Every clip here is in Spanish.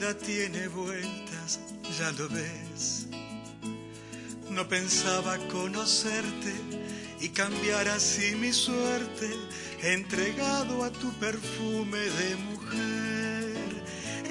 Vida tiene vueltas, ya lo ves. No pensaba conocerte y cambiar así mi suerte, entregado a tu perfume de mujer.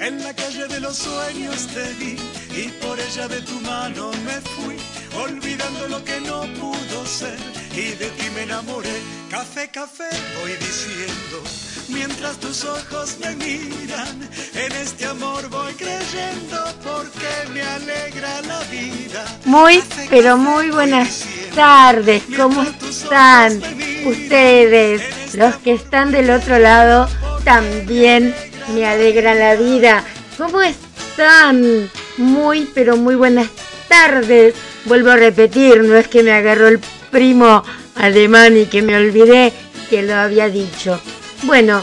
En la calle de los sueños te vi y por ella de tu mano me fui, olvidando lo que no pudo ser y de ti me enamoré. Café, café, voy diciendo, mientras tus ojos me miran, en este amor voy creyendo porque me alegra la vida. Muy, pero muy buenas tardes. ¿Cómo están ustedes? este Los que están del otro lado también me alegran la vida. ¿Cómo están? Muy, pero muy buenas tardes. Vuelvo a repetir, no es que me agarró el primo alemán y que me olvidé que lo había dicho. Bueno,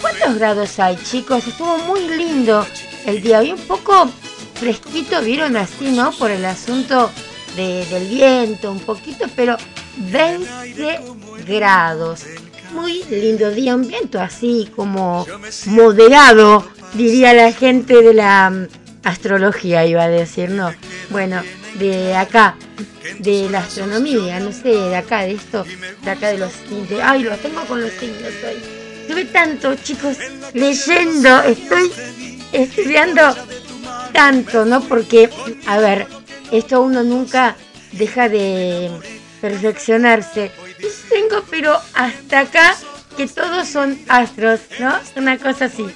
¿cuántos grados hay, chicos? Estuvo muy lindo el día. Hoy un poco fresquito, vieron así, ¿no? Por el asunto de- del viento, un poquito, pero 20 grados. Muy lindo día, un viento así como moderado, diría la gente de la astrología, iba a decir, ¿no? Bueno, de acá, de la astronomía, no sé, de acá, de esto, de acá de los signos. Ay, lo tengo con los signos hoy. Tuve tanto, chicos, leyendo, estoy estudiando tanto, ¿no? Porque, a ver, esto uno nunca deja de perfeccionarse. Tengo, pero hasta acá, que todos son astros, ¿no? Una cosa así.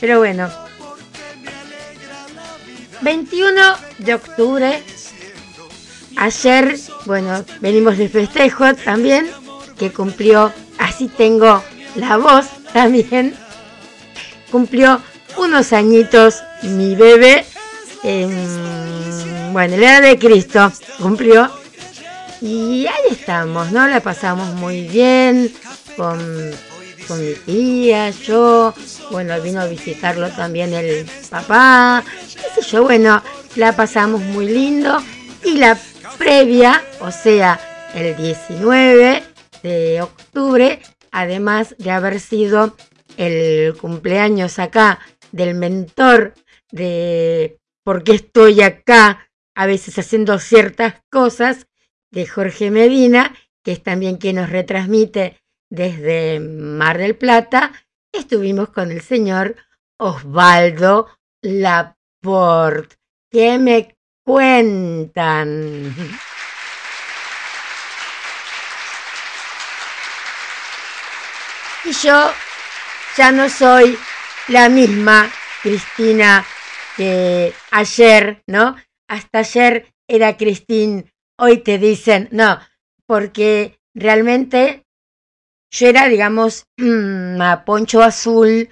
Pero bueno. 21 de octubre. Ayer, bueno, venimos de festejo también, que cumplió, así tengo la voz también, cumplió unos añitos mi bebé, em, bueno, la edad de Cristo cumplió, y ahí estamos, ¿no? La pasamos muy bien con, con mi tía, yo, bueno, vino a visitarlo también el papá, qué sé yo, bueno, la pasamos muy lindo, y la previa, o sea, el 19 de octubre, además de haber sido el cumpleaños acá del mentor de por qué estoy acá, a veces haciendo ciertas cosas, de Jorge Medina, que es también quien nos retransmite desde Mar del Plata, estuvimos con el señor Osvaldo Laporte. ¿Qué me cuentan? Y yo ya no soy la misma Cristina que ayer, ¿no? Hasta ayer era Cristín, hoy te dicen, no, porque realmente yo era, digamos, una poncho azul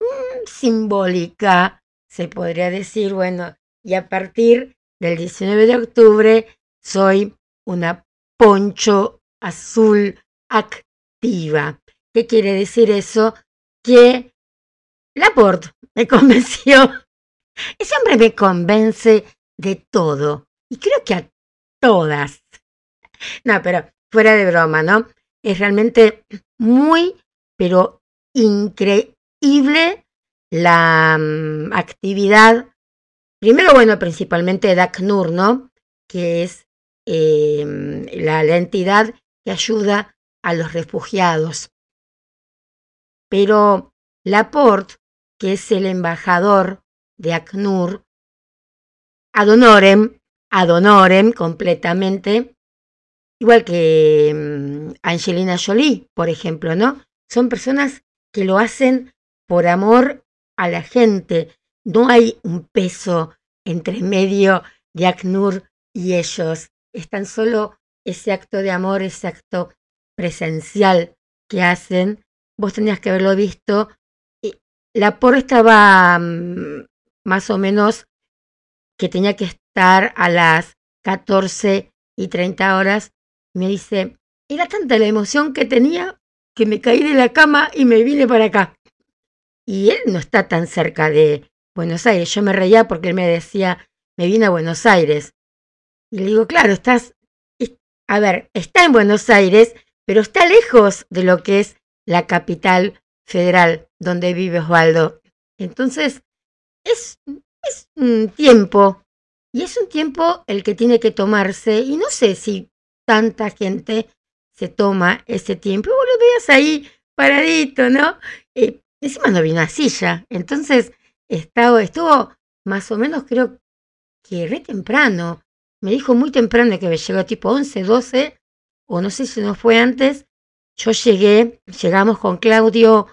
mm, simbólica, se podría decir, bueno, y a partir del 19 de octubre soy una poncho azul activa. ¿Qué quiere decir eso? Que Laporte me convenció. Ese hombre me convence de todo. Y creo que a todas. No, pero fuera de broma, ¿no? Es realmente muy, pero increíble la mm, actividad. Primero, bueno, principalmente de ACNUR, ¿no? Que es eh, la, la entidad que ayuda a los refugiados. Pero Laporte, que es el embajador de ACNUR, ad honorem, ad honorem completamente, igual que mm, Angelina Jolie, por ejemplo, ¿no? Son personas que lo hacen por amor a la gente. No hay un peso entre medio de ACNUR y ellos. Es tan solo ese acto de amor, ese acto presencial que hacen. Vos tenías que haberlo visto. La por estaba mm, más o menos que tenía que estar a las 14 y 30 horas. Me dice, era tanta la emoción que tenía que me caí de la cama y me vine para acá. Y él no está tan cerca de Buenos Aires. Yo me reía porque él me decía, me vine a Buenos Aires. Y le digo, claro, estás, a ver, está en Buenos Aires, pero está lejos de lo que es la capital federal donde vive Osvaldo. Entonces, es, es un tiempo, y es un tiempo el que tiene que tomarse, y no sé si tanta gente se toma ese tiempo. Vos lo veas ahí paradito, ¿no? Eh, encima no vino a silla. Entonces, estaba, estuvo más o menos, creo que re temprano. Me dijo muy temprano que me llegó tipo 11, 12, o no sé si no fue antes. Yo llegué, llegamos con Claudio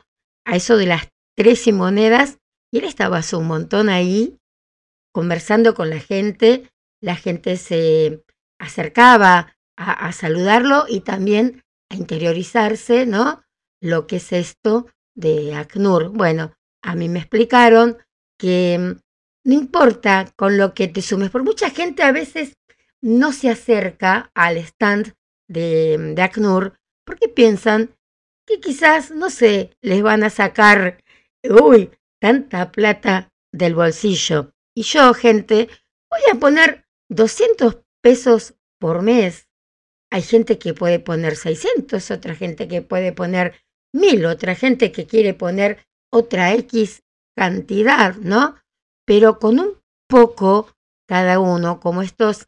a eso de las 13 monedas y él estaba hace un montón ahí conversando con la gente. La gente se acercaba a, saludarlo y también a interiorizarse, ¿no? Lo que es esto de ACNUR. Bueno, a mí me explicaron que mm, no importa con lo que te sumes, por mucha gente a veces no se acerca al stand de, mm, de ACNUR porque piensan que quizás, no sé, les van a sacar, uy, tanta plata del bolsillo. Y yo, gente, voy a poner 200 pesos por mes hay gente que puede poner 600, otra gente que puede poner 1000, otra gente que quiere poner otra X cantidad, ¿no? Pero con un poco cada uno, como estos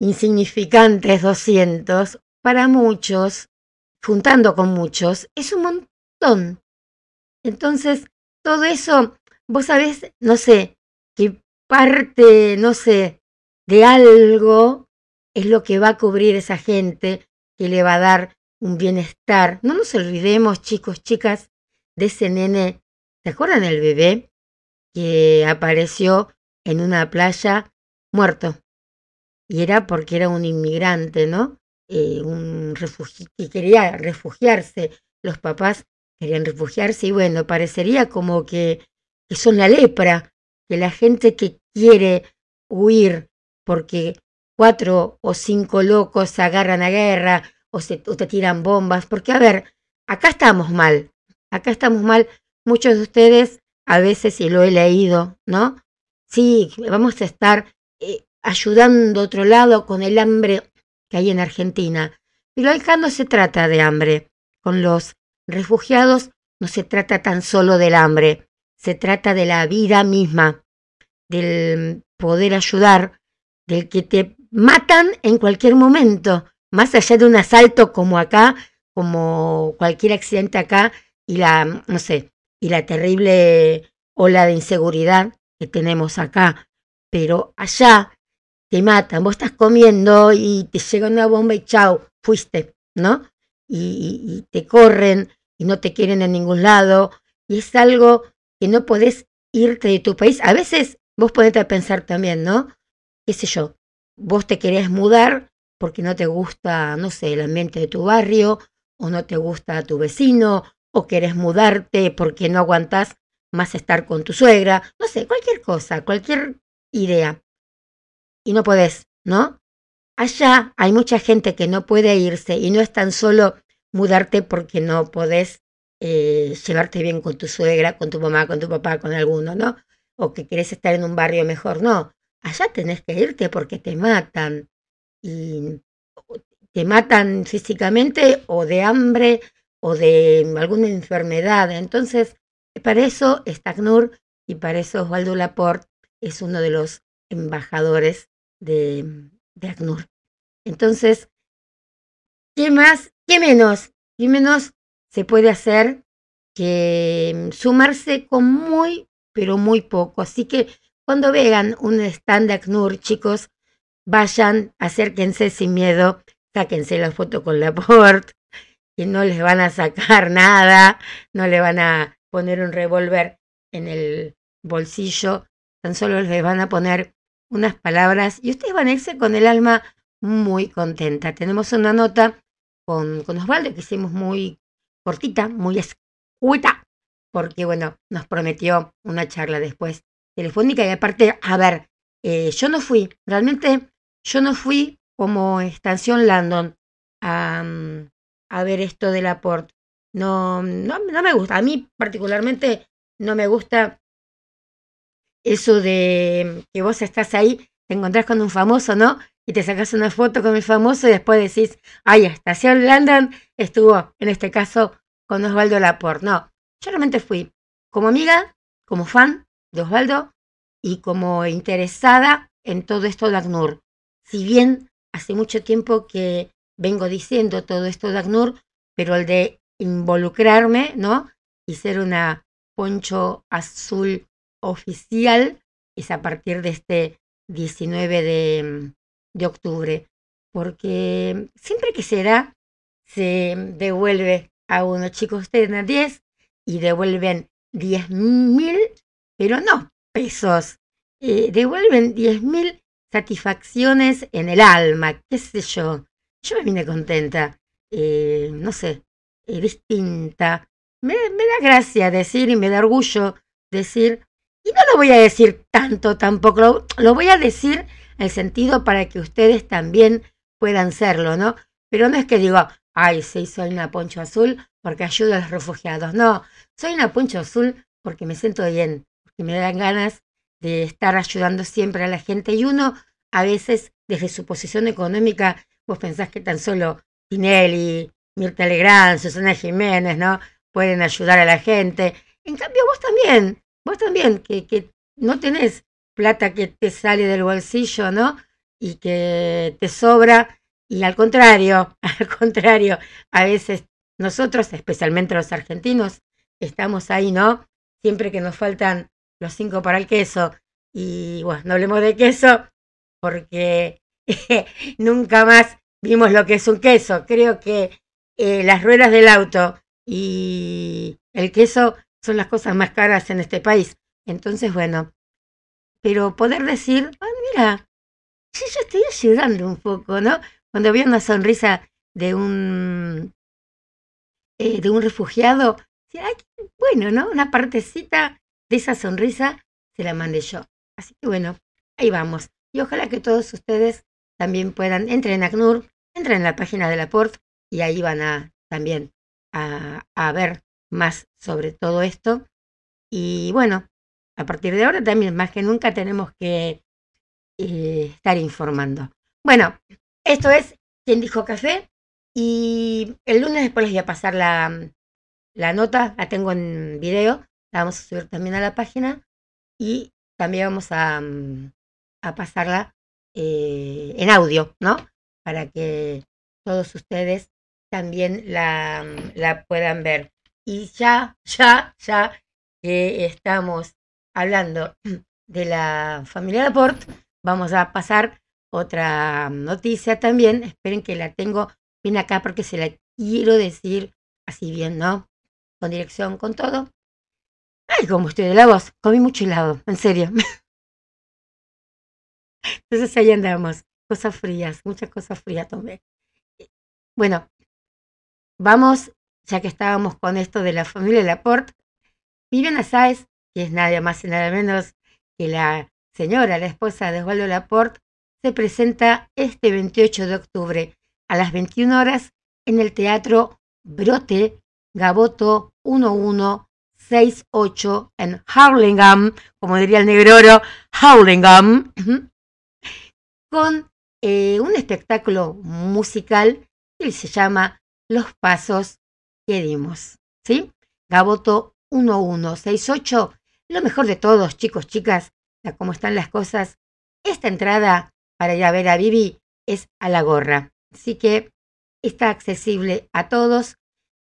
insignificantes 200, para muchos, juntando con muchos, es un montón. Entonces, todo eso, vos sabés, no sé, que parte, no sé, de algo es lo que va a cubrir esa gente, que le va a dar un bienestar. No nos olvidemos, chicos, chicas, de ese nene. ¿Se acuerdan el bebé que apareció en una playa muerto? Y era porque era un inmigrante, ¿no? Eh, un refugio que quería refugiarse. Los papás querían refugiarse y bueno, parecería como que, que son la lepra, que la gente que quiere huir porque cuatro o cinco locos se agarran a guerra o, se, te tiran bombas, porque a ver, acá estamos mal, acá estamos mal, muchos de ustedes a veces, y lo he leído, ¿no? Sí, vamos a estar eh, ayudando otro lado con el hambre que hay en Argentina. Pero acá no se trata de hambre. Con los refugiados no se trata tan solo del hambre, se trata de la vida misma, del poder ayudar, del que te matan en cualquier momento, más allá de un asalto como acá, como cualquier accidente acá y la, no sé, y la terrible ola de inseguridad que tenemos acá. Pero allá te matan, vos estás comiendo y te llega una bomba y chau, fuiste, ¿no? Y, te corren y no te quieren en ningún lado. Y es algo que no podés irte de tu país. A veces vos podés pensar también, ¿no? ¿Qué sé yo? Vos te querés mudar porque no te gusta, no sé, el ambiente de tu barrio, o no te gusta tu vecino, o querés mudarte porque no aguantás más estar con tu suegra, no sé, cualquier cosa, cualquier idea. Y no podés, ¿no? Allá hay mucha gente que no puede irse y no es tan solo mudarte porque no podés eh, llevarte bien con tu suegra, con tu mamá, con tu papá, con alguno, ¿no? O que querés estar en un barrio mejor, no allá tenés que irte porque te matan. Y te matan físicamente o de hambre o de alguna enfermedad. Entonces, para eso está ACNUR y para eso Osvaldo Laporte es uno de los embajadores de, de ACNUR. Entonces, ¿qué más? ¿Qué menos? ¿Qué menos se puede hacer que sumarse con muy, pero muy poco. Así que cuando vean un stand de ACNUR, chicos, vayan, acérquense sin miedo, sáquense la foto con la port, y no les van a sacar nada, no le van a poner un revólver en el bolsillo, tan solo les van a poner unas palabras y ustedes van a irse con el alma muy contenta. Tenemos una nota con, con Osvaldo que hicimos muy cortita, muy escueta, porque bueno, nos prometió una charla después telefónica y aparte, a ver, eh, yo no fui, realmente yo no fui como Estación Landon a, mm, ver esto del aporte. No, no, no me gusta, a mí particularmente no me gusta eso de que vos estás ahí, te encontrás con un famoso, ¿no? Y te sacas una foto con el famoso y después decís, ay, Estación Landon estuvo, en este caso, con Osvaldo Laporte. No, yo realmente fui como amiga, como fan de Osvaldo y como interesada en todo esto de ACNUR. Si bien hace mucho tiempo que vengo diciendo todo esto de ACNUR, pero el de involucrarme, ¿no? Y ser una poncho azul oficial es a partir de este 19 de, de octubre, porque siempre que se se devuelve a uno. Chicos, ustedes dan 10 y devuelven 10 mil, pero no pesos, eh, devuelven 10 mil satisfacciones en el alma, qué sé yo. Yo me vine contenta, eh, no sé, eh, distinta. Me, me da gracia decir y me da orgullo decir y no lo voy a decir tanto tampoco, lo, voy a decir en el sentido para que ustedes también puedan serlo, ¿no? Pero no es que digo, ay, sí, soy una poncho azul porque ayudo a los refugiados. No, soy una poncho azul porque me siento bien, porque me dan ganas de estar ayudando siempre a la gente. Y uno, a veces, desde su posición económica, vos pensás que tan solo Tinelli, Mirta Legrand, Susana Jiménez, ¿no? Pueden ayudar a la gente. En cambio, vos también vos también, que, que no tenés plata que te sale del bolsillo, ¿no? Y que te sobra, y al contrario, al contrario, a veces nosotros, especialmente los argentinos, estamos ahí, ¿no? Siempre que nos faltan los cinco para el queso, y bueno, no hablemos de queso, porque nunca más vimos lo que es un queso. Creo que eh, las ruedas del auto y el queso son las cosas más caras en este país. Entonces, bueno, pero poder decir, ah, mira, sí, yo estoy ayudando un poco, ¿no? Cuando veo una sonrisa de un, eh, de un refugiado, bueno, ¿no? Una partecita de esa sonrisa se la mandé yo. Así que bueno, ahí vamos. Y ojalá que todos ustedes también puedan, entren a ACNUR, entren en la página de la PORT y ahí van a también a, a ver más sobre todo esto. Y bueno, a partir de ahora también más que nunca tenemos que eh, estar informando. Bueno, esto es quien dijo café y el lunes después les voy a pasar la, la nota, la tengo en video, vamos a subir también a la página y también vamos a, a pasarla eh, en audio, ¿no? Para que todos ustedes también la, la puedan ver. Y ya, ya, ya que estamos hablando de la familia Laporte, vamos a pasar otra noticia también. Esperen que la tengo bien acá porque se la quiero decir así bien, ¿no? Con dirección, con todo. Ay, como estoy de la voz. Comí mucho helado, en serio. Entonces ahí andamos. Cosas frías, muchas cosas frías tomé. Bueno, vamos ya que estábamos con esto de la familia Laporte, Viviana Sáez, que es nada más y nada menos que la señora, la esposa de Osvaldo Laporte, se presenta este 28 de octubre a las 21 horas en el Teatro Brote Gaboto 1168 en Hurlingham, como diría el negroro, Hurlingham, con eh, un espectáculo musical que se llama Los Pasos que dimos, ¿sí? Gaboto 1168. Lo mejor de todos, chicos, chicas, ya cómo están las cosas. Esta entrada para ir a ver a Vivi es a la gorra. Así que está accesible a todos.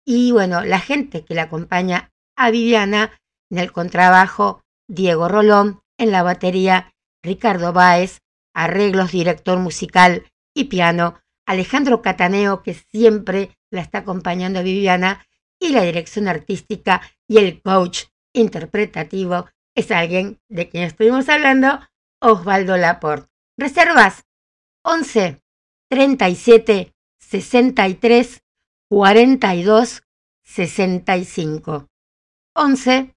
Y bueno, la gente que la acompaña a Viviana, en el contrabajo Diego Rolón, en la batería Ricardo Báez, arreglos, director musical y piano Alejandro Cataneo, que siempre la está acompañando a Viviana, y la dirección artística y el coach interpretativo es alguien de quien estuvimos hablando, Osvaldo Laporte. Reservas 11 37 63 42 65. 11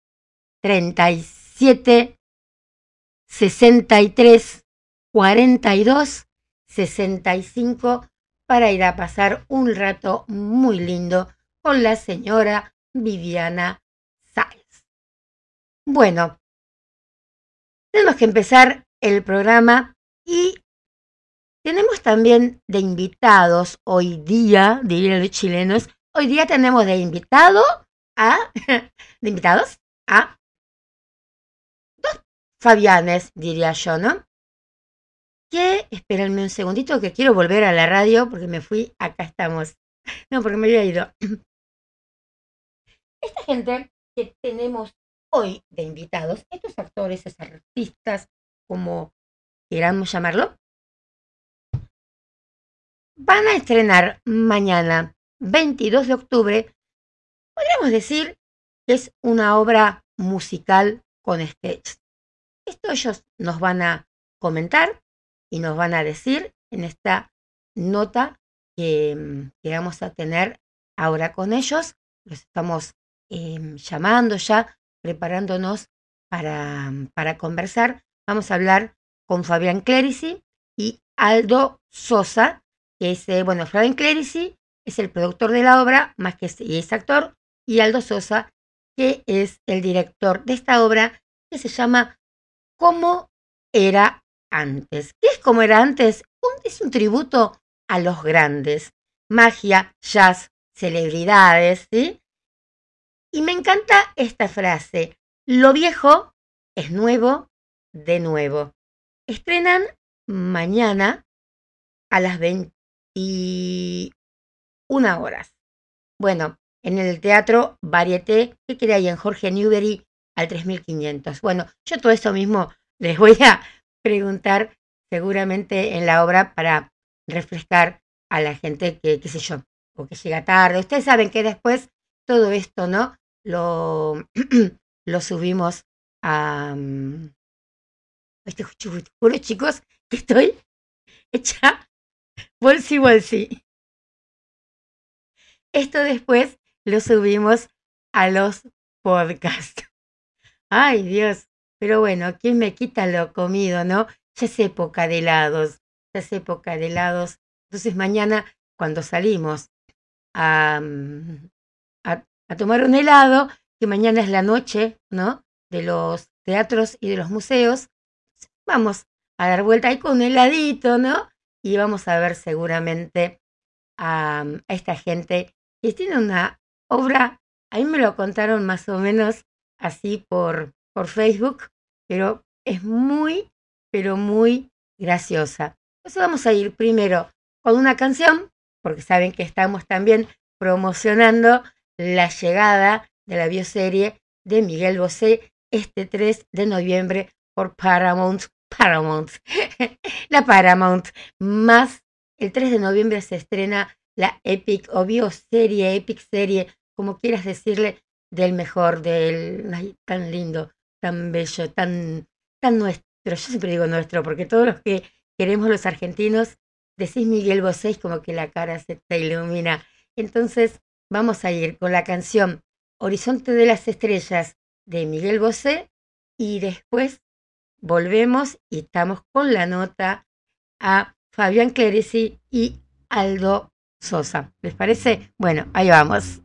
37 63 42 65 para ir a pasar un rato muy lindo con la señora Viviana Sáenz. Bueno, tenemos que empezar el programa y tenemos también de invitados hoy día, dirían los chilenos, hoy día tenemos de invitado a, de invitados a dos Fabianes, diría yo, ¿no? Que, espérenme un segundito que quiero volver a la radio porque me fui, acá estamos. No, porque me había ido. Esta gente que tenemos hoy de invitados, estos actores, estos artistas, como queramos llamarlo, van a estrenar mañana, 22 de octubre, podríamos decir que es una obra musical con sketch. Esto ellos nos van a comentar y nos van a decir en esta nota que, vamos a tener ahora con ellos. Los estamos em, llamando ya, preparándonos para, para conversar. Vamos a hablar con Fabián Clerici y Aldo Sosa, que es, eh, bueno, Fabián Clerici es el productor de la obra, más que y es actor, y Aldo Sosa, que es el director de esta obra, que se llama ¿Cómo era antes? ¿Qué es como era antes? es un tributo a los grandes. Magia, jazz, celebridades, ¿sí? Y me encanta esta frase. Lo viejo es nuevo de nuevo. Estrenan mañana a las 21 horas. Bueno, en el teatro Varieté, que queda ahí en Jorge Newbery al 3500. Bueno, yo todo eso mismo les voy a preguntar seguramente en la obra para refrescar a la gente que, qué sé yo, o que llega tarde. Ustedes saben que después todo esto, ¿no? Lo, lo subimos a... Este, juro, chicos, que estoy hecha bolsi bolsi. Esto después lo subimos a los podcasts. Ay, Dios. Pero bueno, ¿quién me quita lo comido, no? Ya es época de helados, ya es época de helados. Entonces mañana, cuando salimos a, mm, a, a tomar un helado, que mañana es la noche, ¿no? De los teatros y de los museos, vamos a dar vuelta ahí con un heladito, ¿no? Y vamos a ver seguramente a esta gente que tiene una obra, ahí me lo contaron más o menos así por, por Facebook, pero es muy, pero muy graciosa. Entonces vamos a ir primero con una canción, porque saben que estamos también promocionando la llegada de la bioserie de Miguel Bosé este 3 de noviembre por Paramount. Paramount. la Paramount. Más el 3 de noviembre se estrena la Epic o bioserie, Epic serie, como quieras decirle, del mejor, del tan lindo, tan bello, tan, tan nuestro. Yo siempre digo nuestro, porque todos los que queremos los argentinos, decís Miguel Bosé, como que la cara se te ilumina. Entonces, vamos a ir con la canción Horizonte de las Estrellas de Miguel Bosé y después volvemos y estamos con la nota a Fabián Clerici y Aldo Sosa. ¿Les parece? Bueno, ahí vamos.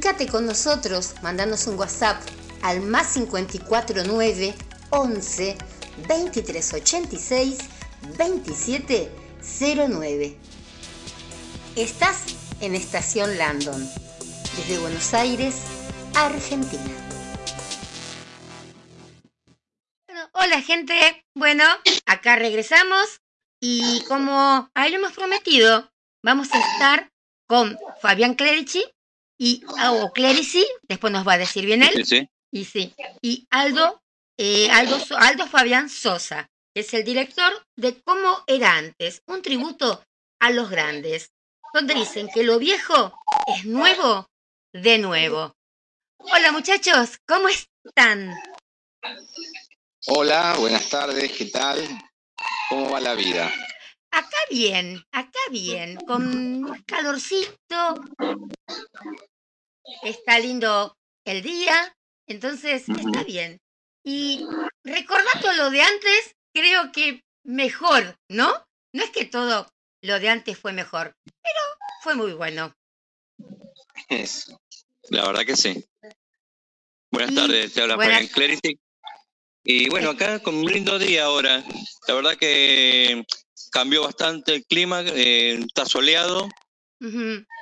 Comunícate con nosotros, mandanos un WhatsApp al más 549 11 2386 2709. Estás en Estación Landon, desde Buenos Aires, Argentina. Hola gente, bueno, acá regresamos y como hemos prometido, vamos a estar con Fabián Clerici y o Clerici, después nos va a decir bien él, Sí, y sí, y Aldo, eh, Aldo, Aldo Fabián Sosa, que es el director de Cómo era antes, un tributo a los grandes, donde dicen que lo viejo es nuevo de nuevo. Hola muchachos, ¿cómo están? Hola, buenas tardes, ¿qué tal? ¿Cómo va la vida? Acá bien, acá bien, con calorcito. Está lindo el día, entonces está bien. Y recordando lo de antes, creo que mejor, ¿no? No es que todo lo de antes fue mejor, pero fue muy bueno. Eso. La verdad que sí. Buenas Y tardes, te habla buenas- Clerici. Y bueno, acá con un lindo día ahora. La verdad que cambió bastante el clima, eh, está soleado,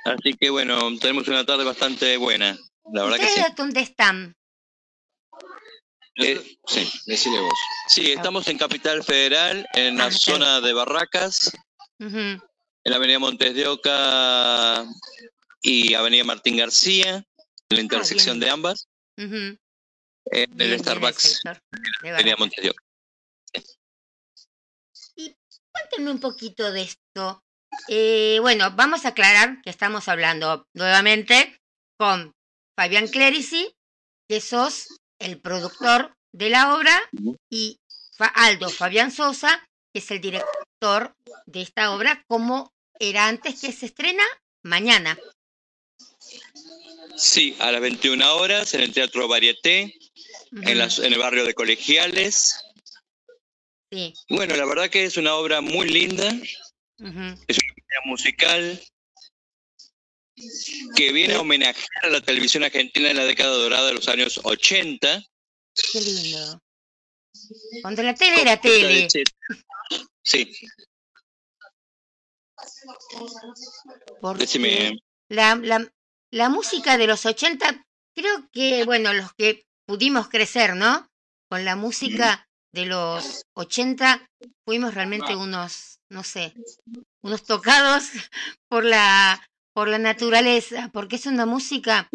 Así que bueno, tenemos una tarde bastante buena. La verdad que sí. ¿Ustedes dónde están? Eh, sí. Decile vos. Sí, estamos en Capital Federal, en la Ah, zona de Barracas, en la avenida Montes de Oca y avenida Martín García, en la intersección bien. de ambas, Ujú. en Bien, el Starbucks de avenida. Montes de Oca. Cuéntenme un poquito de esto. Eh, bueno, vamos a aclarar que estamos hablando nuevamente con Fabián Clerici, que sos el productor de la obra, y Aldo Fabián Sosa, que es el director de esta obra, ¿Cómo era antes que se estrena mañana. Sí, a las 21 horas en el Teatro Varieté, en, las- en el barrio de Colegiales. Sí. Bueno, la verdad que es una obra muy linda, ujú. una musical que viene a homenajear a la televisión argentina en la década dorada de los años 80. Qué lindo. Cuando la tele era tele. Sí, Porque decime. la, la, la música de los 80, creo que, bueno, los que pudimos crecer, ¿no? Con la música de los 80, fuimos realmente unos, no sé, unos tocados por la, por la naturaleza, porque es una música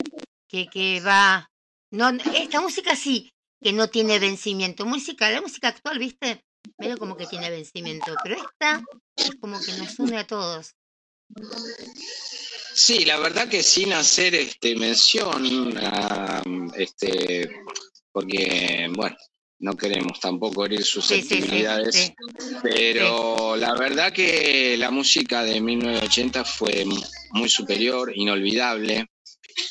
que, que va... No, esta música sí, que no tiene vencimiento. Música, la música actual, ¿viste? Medio como que tiene vencimiento, pero esta es como que nos une a todos. Sí, la verdad que sin hacer este mención, este, porque bueno, no queremos tampoco herir Sí, sí, sí, susceptibilidades, sí. pero la verdad que la música de 1980 fue muy superior, inolvidable.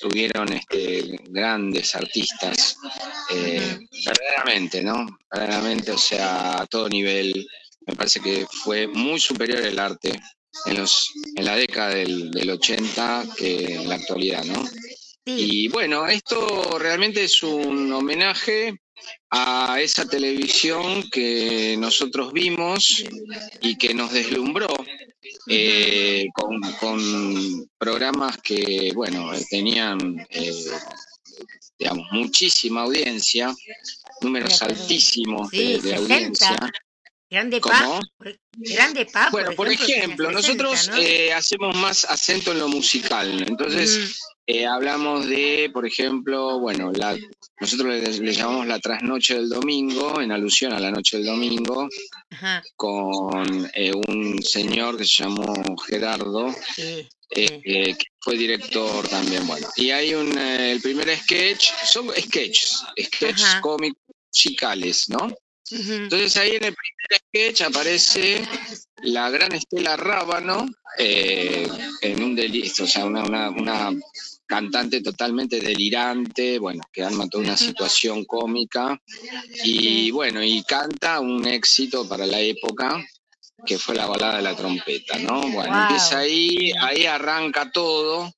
Tuvieron este, grandes artistas, eh, verdaderamente, ¿no? Verdaderamente, o sea, a todo nivel. Me parece que fue muy superior el arte en, los, en la década del, del 80 que en la actualidad, ¿no? Y bueno, esto realmente es un homenaje a esa televisión que nosotros vimos y que nos deslumbró eh, con, con programas que, bueno, tenían, eh, digamos, muchísima audiencia, números altísimos de, sí, de 60. audiencia. Grande ¿Cómo? Pa. por- Grande Pa. Bueno, por ejemplo, 60, nosotros ¿no? eh, hacemos más acento en lo musical, entonces eh, hablamos de, por ejemplo, bueno, la, nosotros le, le llamamos la trasnoche del domingo, en alusión a la noche del domingo, Ajá, con eh, un señor que se llamó Gerardo, sí, eh, eh, que fue director también, bueno. Y hay un, eh, el primer sketch, son sketches, sketches Ajá. cómicos musicales, ¿no? Entonces ahí en el primer sketch aparece la gran Estela Rábano eh, en un delito, o sea, una, una, una cantante totalmente delirante, bueno, que arma toda una situación cómica y bueno, y canta un éxito para la época que fue la balada de la trompeta, ¿no? Bueno, Wow. empieza ahí, ahí arranca todo.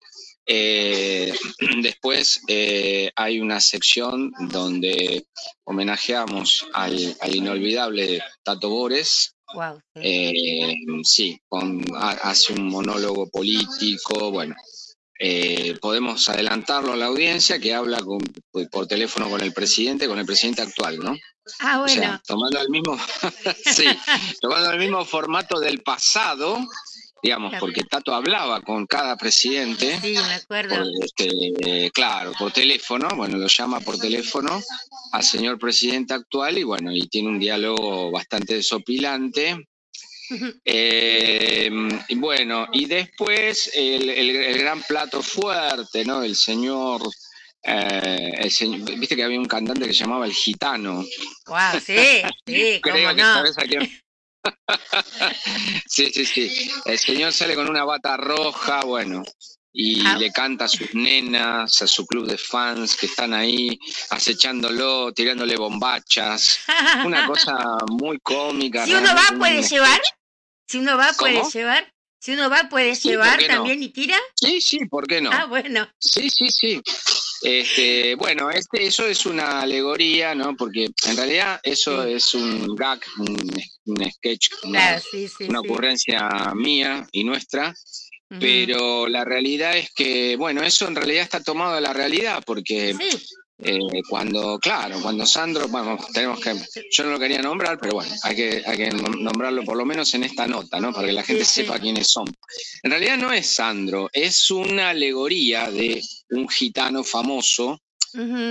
Eh, después eh, hay una sección donde homenajeamos al, al inolvidable Tato Bores, Wow, sí. eh, sí, con, ha- hace un monólogo político, bueno, podemos adelantarlo a la audiencia que habla con- por teléfono con el presidente, con el presidente actual, ¿no? ah, O bueno. sea, tomando el mismo, sí, tomando el mismo formato del pasado, digamos, porque Tato hablaba con cada presidente, sí, me acuerdo. por, este, claro, por teléfono, bueno, lo llama por teléfono al señor presidente actual y bueno, y tiene un diálogo bastante desopilante. Eh, y bueno, y después el, el- el gran plato fuerte, ¿no? El señor, eh, el señor- viste que había un cantante que se llamaba El Gitano. Wow, sí, sí, cómo Creo que sabes a quién. Sí, sí, sí. El señor sale con una bata roja, bueno, y Ah. le canta a sus nenas, a su club de fans que están ahí acechándolo, tirándole bombachas. Una cosa muy cómica. si uno va, puede llevar. Si uno va, puede ¿Cómo? llevar. Si uno va, puede Sí, llevar también y tira. Sí, sí, ¿por qué no? Ah, bueno. Sí, sí, sí. Este, bueno, este, eso es una alegoría, ¿no? Porque en realidad eso Sí. es un gag, un, un sketch, una, Claro, sí, sí. una sí. ocurrencia mía y nuestra, pero la realidad es que, bueno, eso en realidad está tomado de la realidad, porque eh, cuando, claro, cuando Sandro, bueno, tenemos que, yo no lo quería nombrar, pero bueno, hay que, hay que nom- nombrarlo por lo menos en esta nota, ¿no? Para que la gente Sí, sí. sepa quiénes son. En realidad no es Sandro, es una alegoría de un gitano famoso.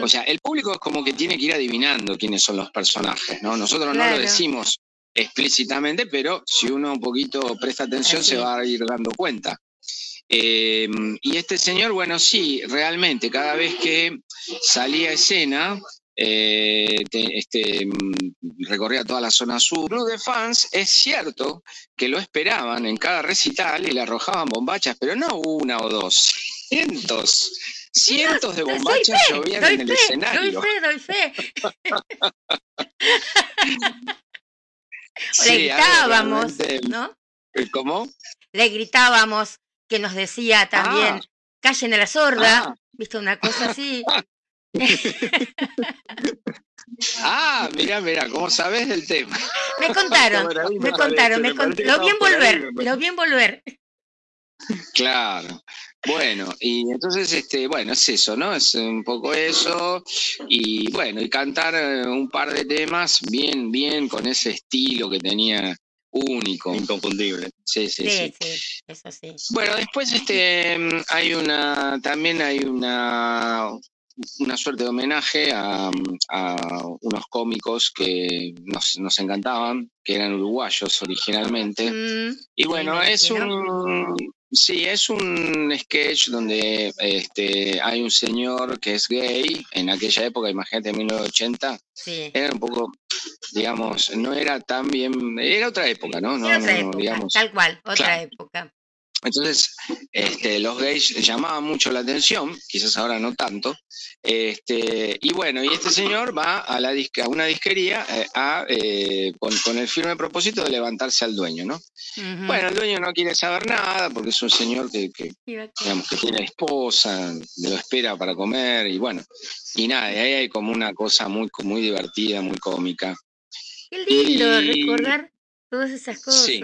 O sea, el público es como que tiene que ir adivinando quiénes son los personajes, ¿no? Nosotros no lo decimos explícitamente, pero si uno un poquito presta atención Así se va a ir dando cuenta. Eh, y este señor, bueno, sí, realmente, cada vez que salía a escena, eh, te- este, recorría toda la zona sur. Club de fans, es cierto que lo esperaban en cada recital y le arrojaban bombachas, pero no una o dos, cientos, cientos de bombachas fe, llovían en el fe, escenario. doy fe, doy fe. Le Sí, algo gritábamos, ¿no? ¿Cómo? Le gritábamos que nos decía también, Ah. callen a la sorda, Ah. ¿viste? Una cosa así. Ah, mira, mira, ¿cómo sabes del tema? Me contaron, ahí me contaron, me me con- parece que lo vi en estaba por ahí, volver, me parece. lo vi en volver. Claro. Bueno, y entonces, este, bueno, es eso, ¿no? Es un poco eso. Y bueno, y cantar eh, un par de temas bien, bien con ese estilo que tenía único. Inconfundible. Sí, sí, sí. Sí, sí, eso sí. Bueno, después este hay una, también hay una, una suerte de homenaje a, a unos cómicos que nos, nos encantaban, que eran uruguayos originalmente. Mm, Y bueno, es un sí, es un sketch donde este hay un señor que es gay en aquella época, imagínate en 1980, Sí. era un poco digamos, no era tan bien, era otra época, ¿no? No, digamos. tal cual, otra Claro. época. Entonces, este, los gays llamaban mucho la atención, quizás ahora no tanto. Este, y bueno, y este señor va a, la disque- a una disquería eh, a, eh, con, con el firme propósito de levantarse al dueño, ¿no? Bueno, el dueño no quiere saber nada porque es un señor que, que, que- digamos, que tiene esposa, lo espera para comer y bueno, y nada, y ahí hay como una cosa muy, muy divertida, muy cómica. Qué lindo Y- recordar todas esas cosas. Sí.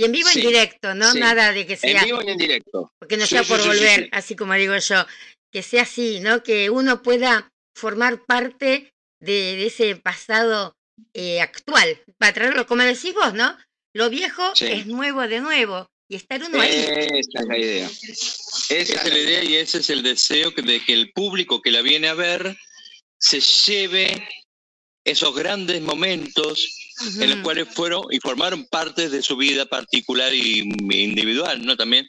Y en vivo Sí, en directo, ¿no? sí. Nada de que sea, En vivo y en directo. porque no Sí, sea por volver, sí. así como digo yo, que sea así, ¿no? Que uno pueda formar parte de, de ese pasado eh, actual, para traerlo, como decís vos, ¿no? Lo viejo es nuevo de nuevo, y estar uno ahí. Esa es la idea. Esa Esa es la idea y ese es el deseo de que el público que la viene a ver se lleve esos grandes momentos en los Ujú. cuales fueron y formaron parte de su vida particular y individual, ¿no? También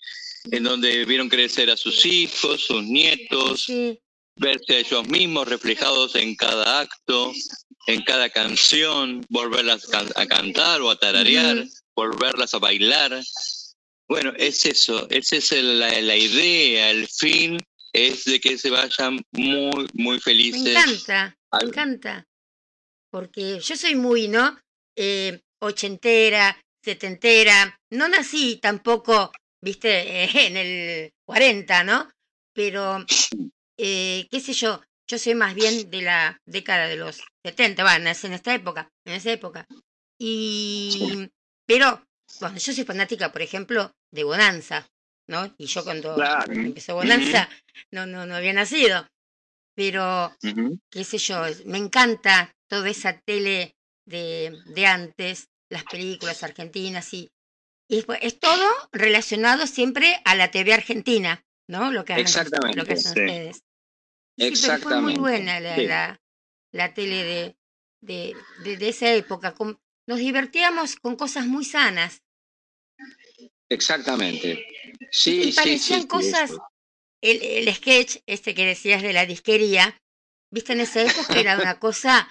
en donde vieron crecer a sus hijos, sus nietos, Sí, verse a ellos mismos reflejados en cada acto, en cada canción, volverlas a cantar o a tararear, volverlas a bailar. Bueno, es eso, esa es la, la idea, el fin es de que se vayan muy, muy me felices. encanta, me encanta. Porque yo soy muy, ¿no? Eh, ochentera, setentera. No nací tampoco, viste, eh, en el 40, ¿no? Pero, eh, qué sé yo, yo soy más bien de la década de los 70, va, nací en esta época, en esa época. Y, pero, bueno, yo soy fanática, por ejemplo, de Bonanza, ¿no? Y yo cuando Claro. empezó Bonanza, no, no, no había nacido. Pero qué sé yo, me encanta toda esa tele de, de antes, las películas argentinas y, y es, todo relacionado siempre a la TV argentina, ¿no? Lo que hacen, Exactamente, lo que hacen sí. ustedes. Y sí, pero fue muy Exactamente, buena la, sí. la, la tele de, de, de- de esa época. con- nos divertíamos con cosas muy sanas. Exactamente. y Sí, sí, sí, parecían sí, cosas, el, el sketch este que decías de la disquería, viste, en esa época era una cosa,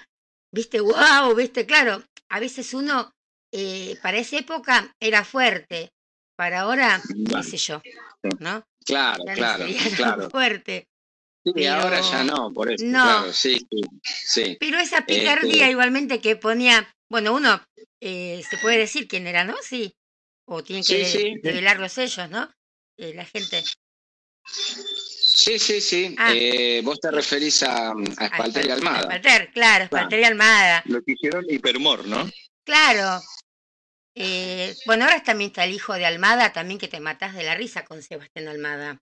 viste, wow, viste, claro, a veces uno, eh, para esa época era fuerte, para ahora, qué sé yo. ¿no? Claro, claro, claro. fuerte. Sí, pero- ahora ya no, por eso, No. claro, sí, sí, sí. Pero esa picardía Este- igualmente que ponía, bueno, uno eh, se puede decir quién era, ¿no? Sí. O tienen que Sí, sí. develarlos ellos, ¿no? Eh, la gente. Sí, sí, sí. Ah. Eh, vos te referís a, a Espalter y Almada. Espalter, claro, Espalter y Almada. Lo que hicieron hipermor, ¿no? Claro. Eh, bueno, ahora también está el hijo de Almada, también que te matás de la risa con Sebastián Almada.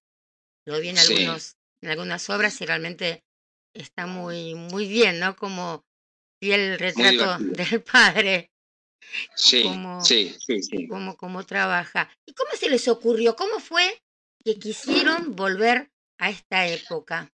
Lo vi en Sí. algunos, en algunas obras y realmente está muy, muy bien, ¿no? Como fiel retrato del padre, Sí, como- sí, sí, sí. cómo, cómo trabaja. ¿Y cómo se les ocurrió? ¿Cómo fue que quisieron volver a esta época?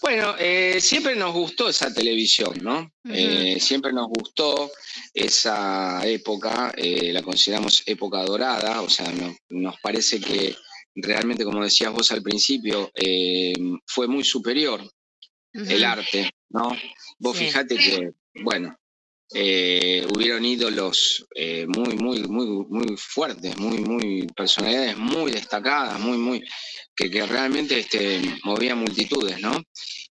Bueno, eh, siempre nos gustó esa televisión, ¿no? Eh, siempre nos gustó esa época, eh, la consideramos época dorada, o sea, no- nos parece que realmente, como decías vos al principio, fue muy superior el arte ¿no? Vos Sí. fijate que, bueno, eh, hubieron ídolos eh, muy, muy, muy, muy fuertes, muy, muy, personalidades muy destacadas, muy, muy, que, que realmente este, movían multitudes, ¿no?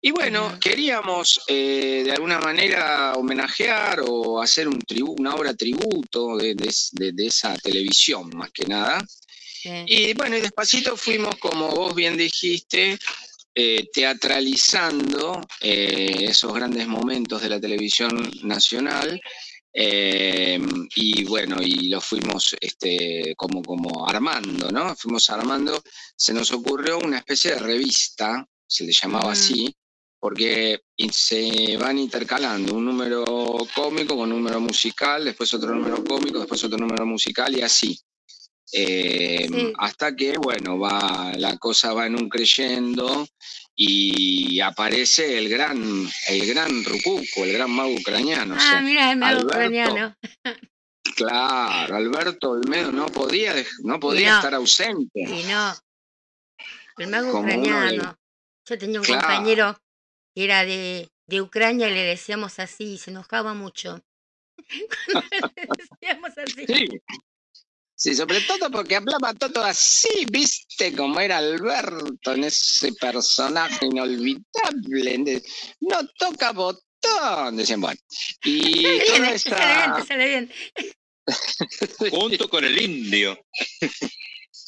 Y bueno, Ujú. queríamos eh, de alguna manera homenajear o hacer un tribu- una obra tributo de, de- de- de esa televisión, más que nada. Sí. Y bueno, y despacito fuimos, como vos bien dijiste, eh, teatralizando eh, esos grandes momentos de la televisión nacional. Eh, y bueno, y lo fuimos este, como, como armando, ¿no? Fuimos armando, se nos ocurrió una especie de revista, se le llamaba Ujú. así, porque se van intercalando un número cómico con un número musical, después otro número cómico, después otro número musical y así. Eh, Sí. Hasta que, bueno, va, la cosa va en un creyendo y aparece el gran, el gran Rucuco, el gran mago ucraniano. o Ah, sea, mira, el mago Alberto. ucraniano. claro, Alberto Olmedo no podía, no podía no. estar ausente. Y no. El mago Como uno de- ucraniano. Yo tenía un Claro. compañero que era de, de Ucrania y le decíamos así, y se enojaba mucho. Cuando le decíamos así. Sí. Sí, sobre todo porque hablaba todo así, viste cómo era Alberto en ese personaje inolvidable. No toca botón, decían, bueno. Y toda te sale bien, sale bien. Junto con el indio.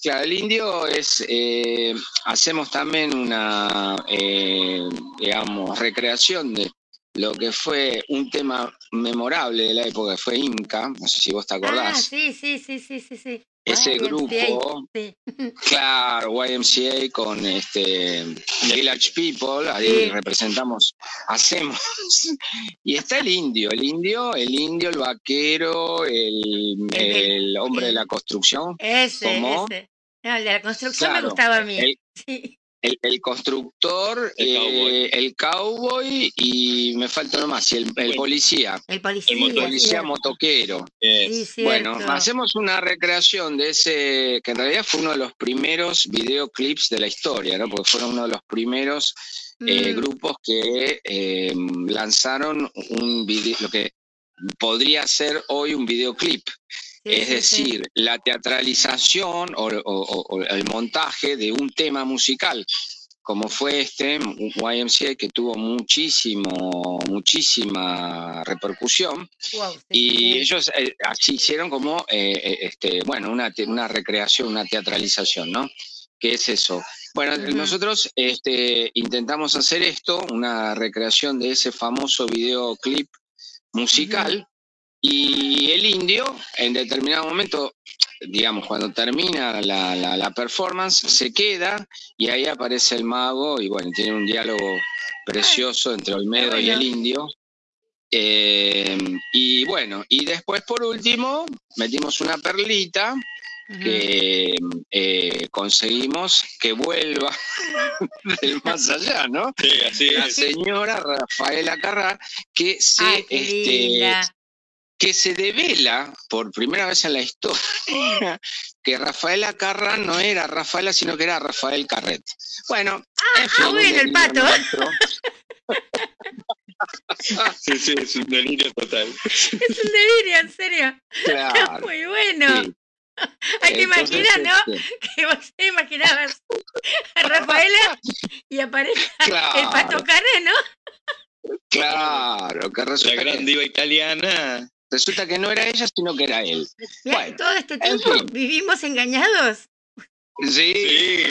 Claro, el indio es, eh, hacemos también una, eh, digamos, recreación de lo que fue un tema memorable de la época, fue Inca, no sé si vos te Ah, acordás. sí, sí, sí, sí, sí, sí. Ese YMCA, grupo, Sí. claro, YMCA con este Village People, ahí Sí. representamos, hacemos, y está el indio, el indio, el indio, el vaquero, el, El hombre de la construcción, Ese, ¿Cómo? ese. No, el de la construcción Claro, me gustaba a mí. el- Sí. El, el constructor, El eh, cowboy. el cowboy y me falta uno más, y el, el policía, El policía. el policía motoquero. Eh, Sí. Bueno, hacemos una recreación de ese, que en realidad fue uno de los primeros videoclips de la historia, ¿no? Porque fueron uno de los primeros eh, Mm, grupos que eh, lanzaron un video, lo que podría ser hoy un videoclip. Sí, es sí. decir, la teatralización o, o- o- o el montaje de un tema musical, como fue este YMCA, que tuvo muchísimo, muchísima repercusión, Wow, sí, y ellos eh, así hicieron como, eh, eh, este, bueno, una, recreación, una teatralización, ¿no? ¿Qué es eso? Bueno, nosotros este, intentamos hacer esto, una recreación de ese famoso videoclip musical, y el indio, en determinado momento, digamos, cuando termina la, la- la performance, se queda y ahí aparece el mago y bueno, tiene un diálogo precioso entre Olmedo y el indio. Eh, y bueno, y después por último metimos una perlita que eh, conseguimos que vuelva del más allá, ¿no? sí, así La es. señora Rafaela Carrá, que se, Ay, este. Que se devela por primera vez en la historia que Rafaela Carrá no era Rafaela, sino que era Rafael Carret. Bueno, en fin, ah, un bueno, el pato. Sí, sí, es un delirio total. Es un delirio, en serio. Claro. Muy bueno. sí. Hay que Entonces, imaginar, ¿no? este, Que vos te imaginabas a Rafaela y aparezca el pato Carré, ¿no? Claro, que La resulta, gran que, diva italiana. Resulta que no era ella, sino que era él. Bueno, todo este en tiempo fin. vivimos engañados. Sí, Sí,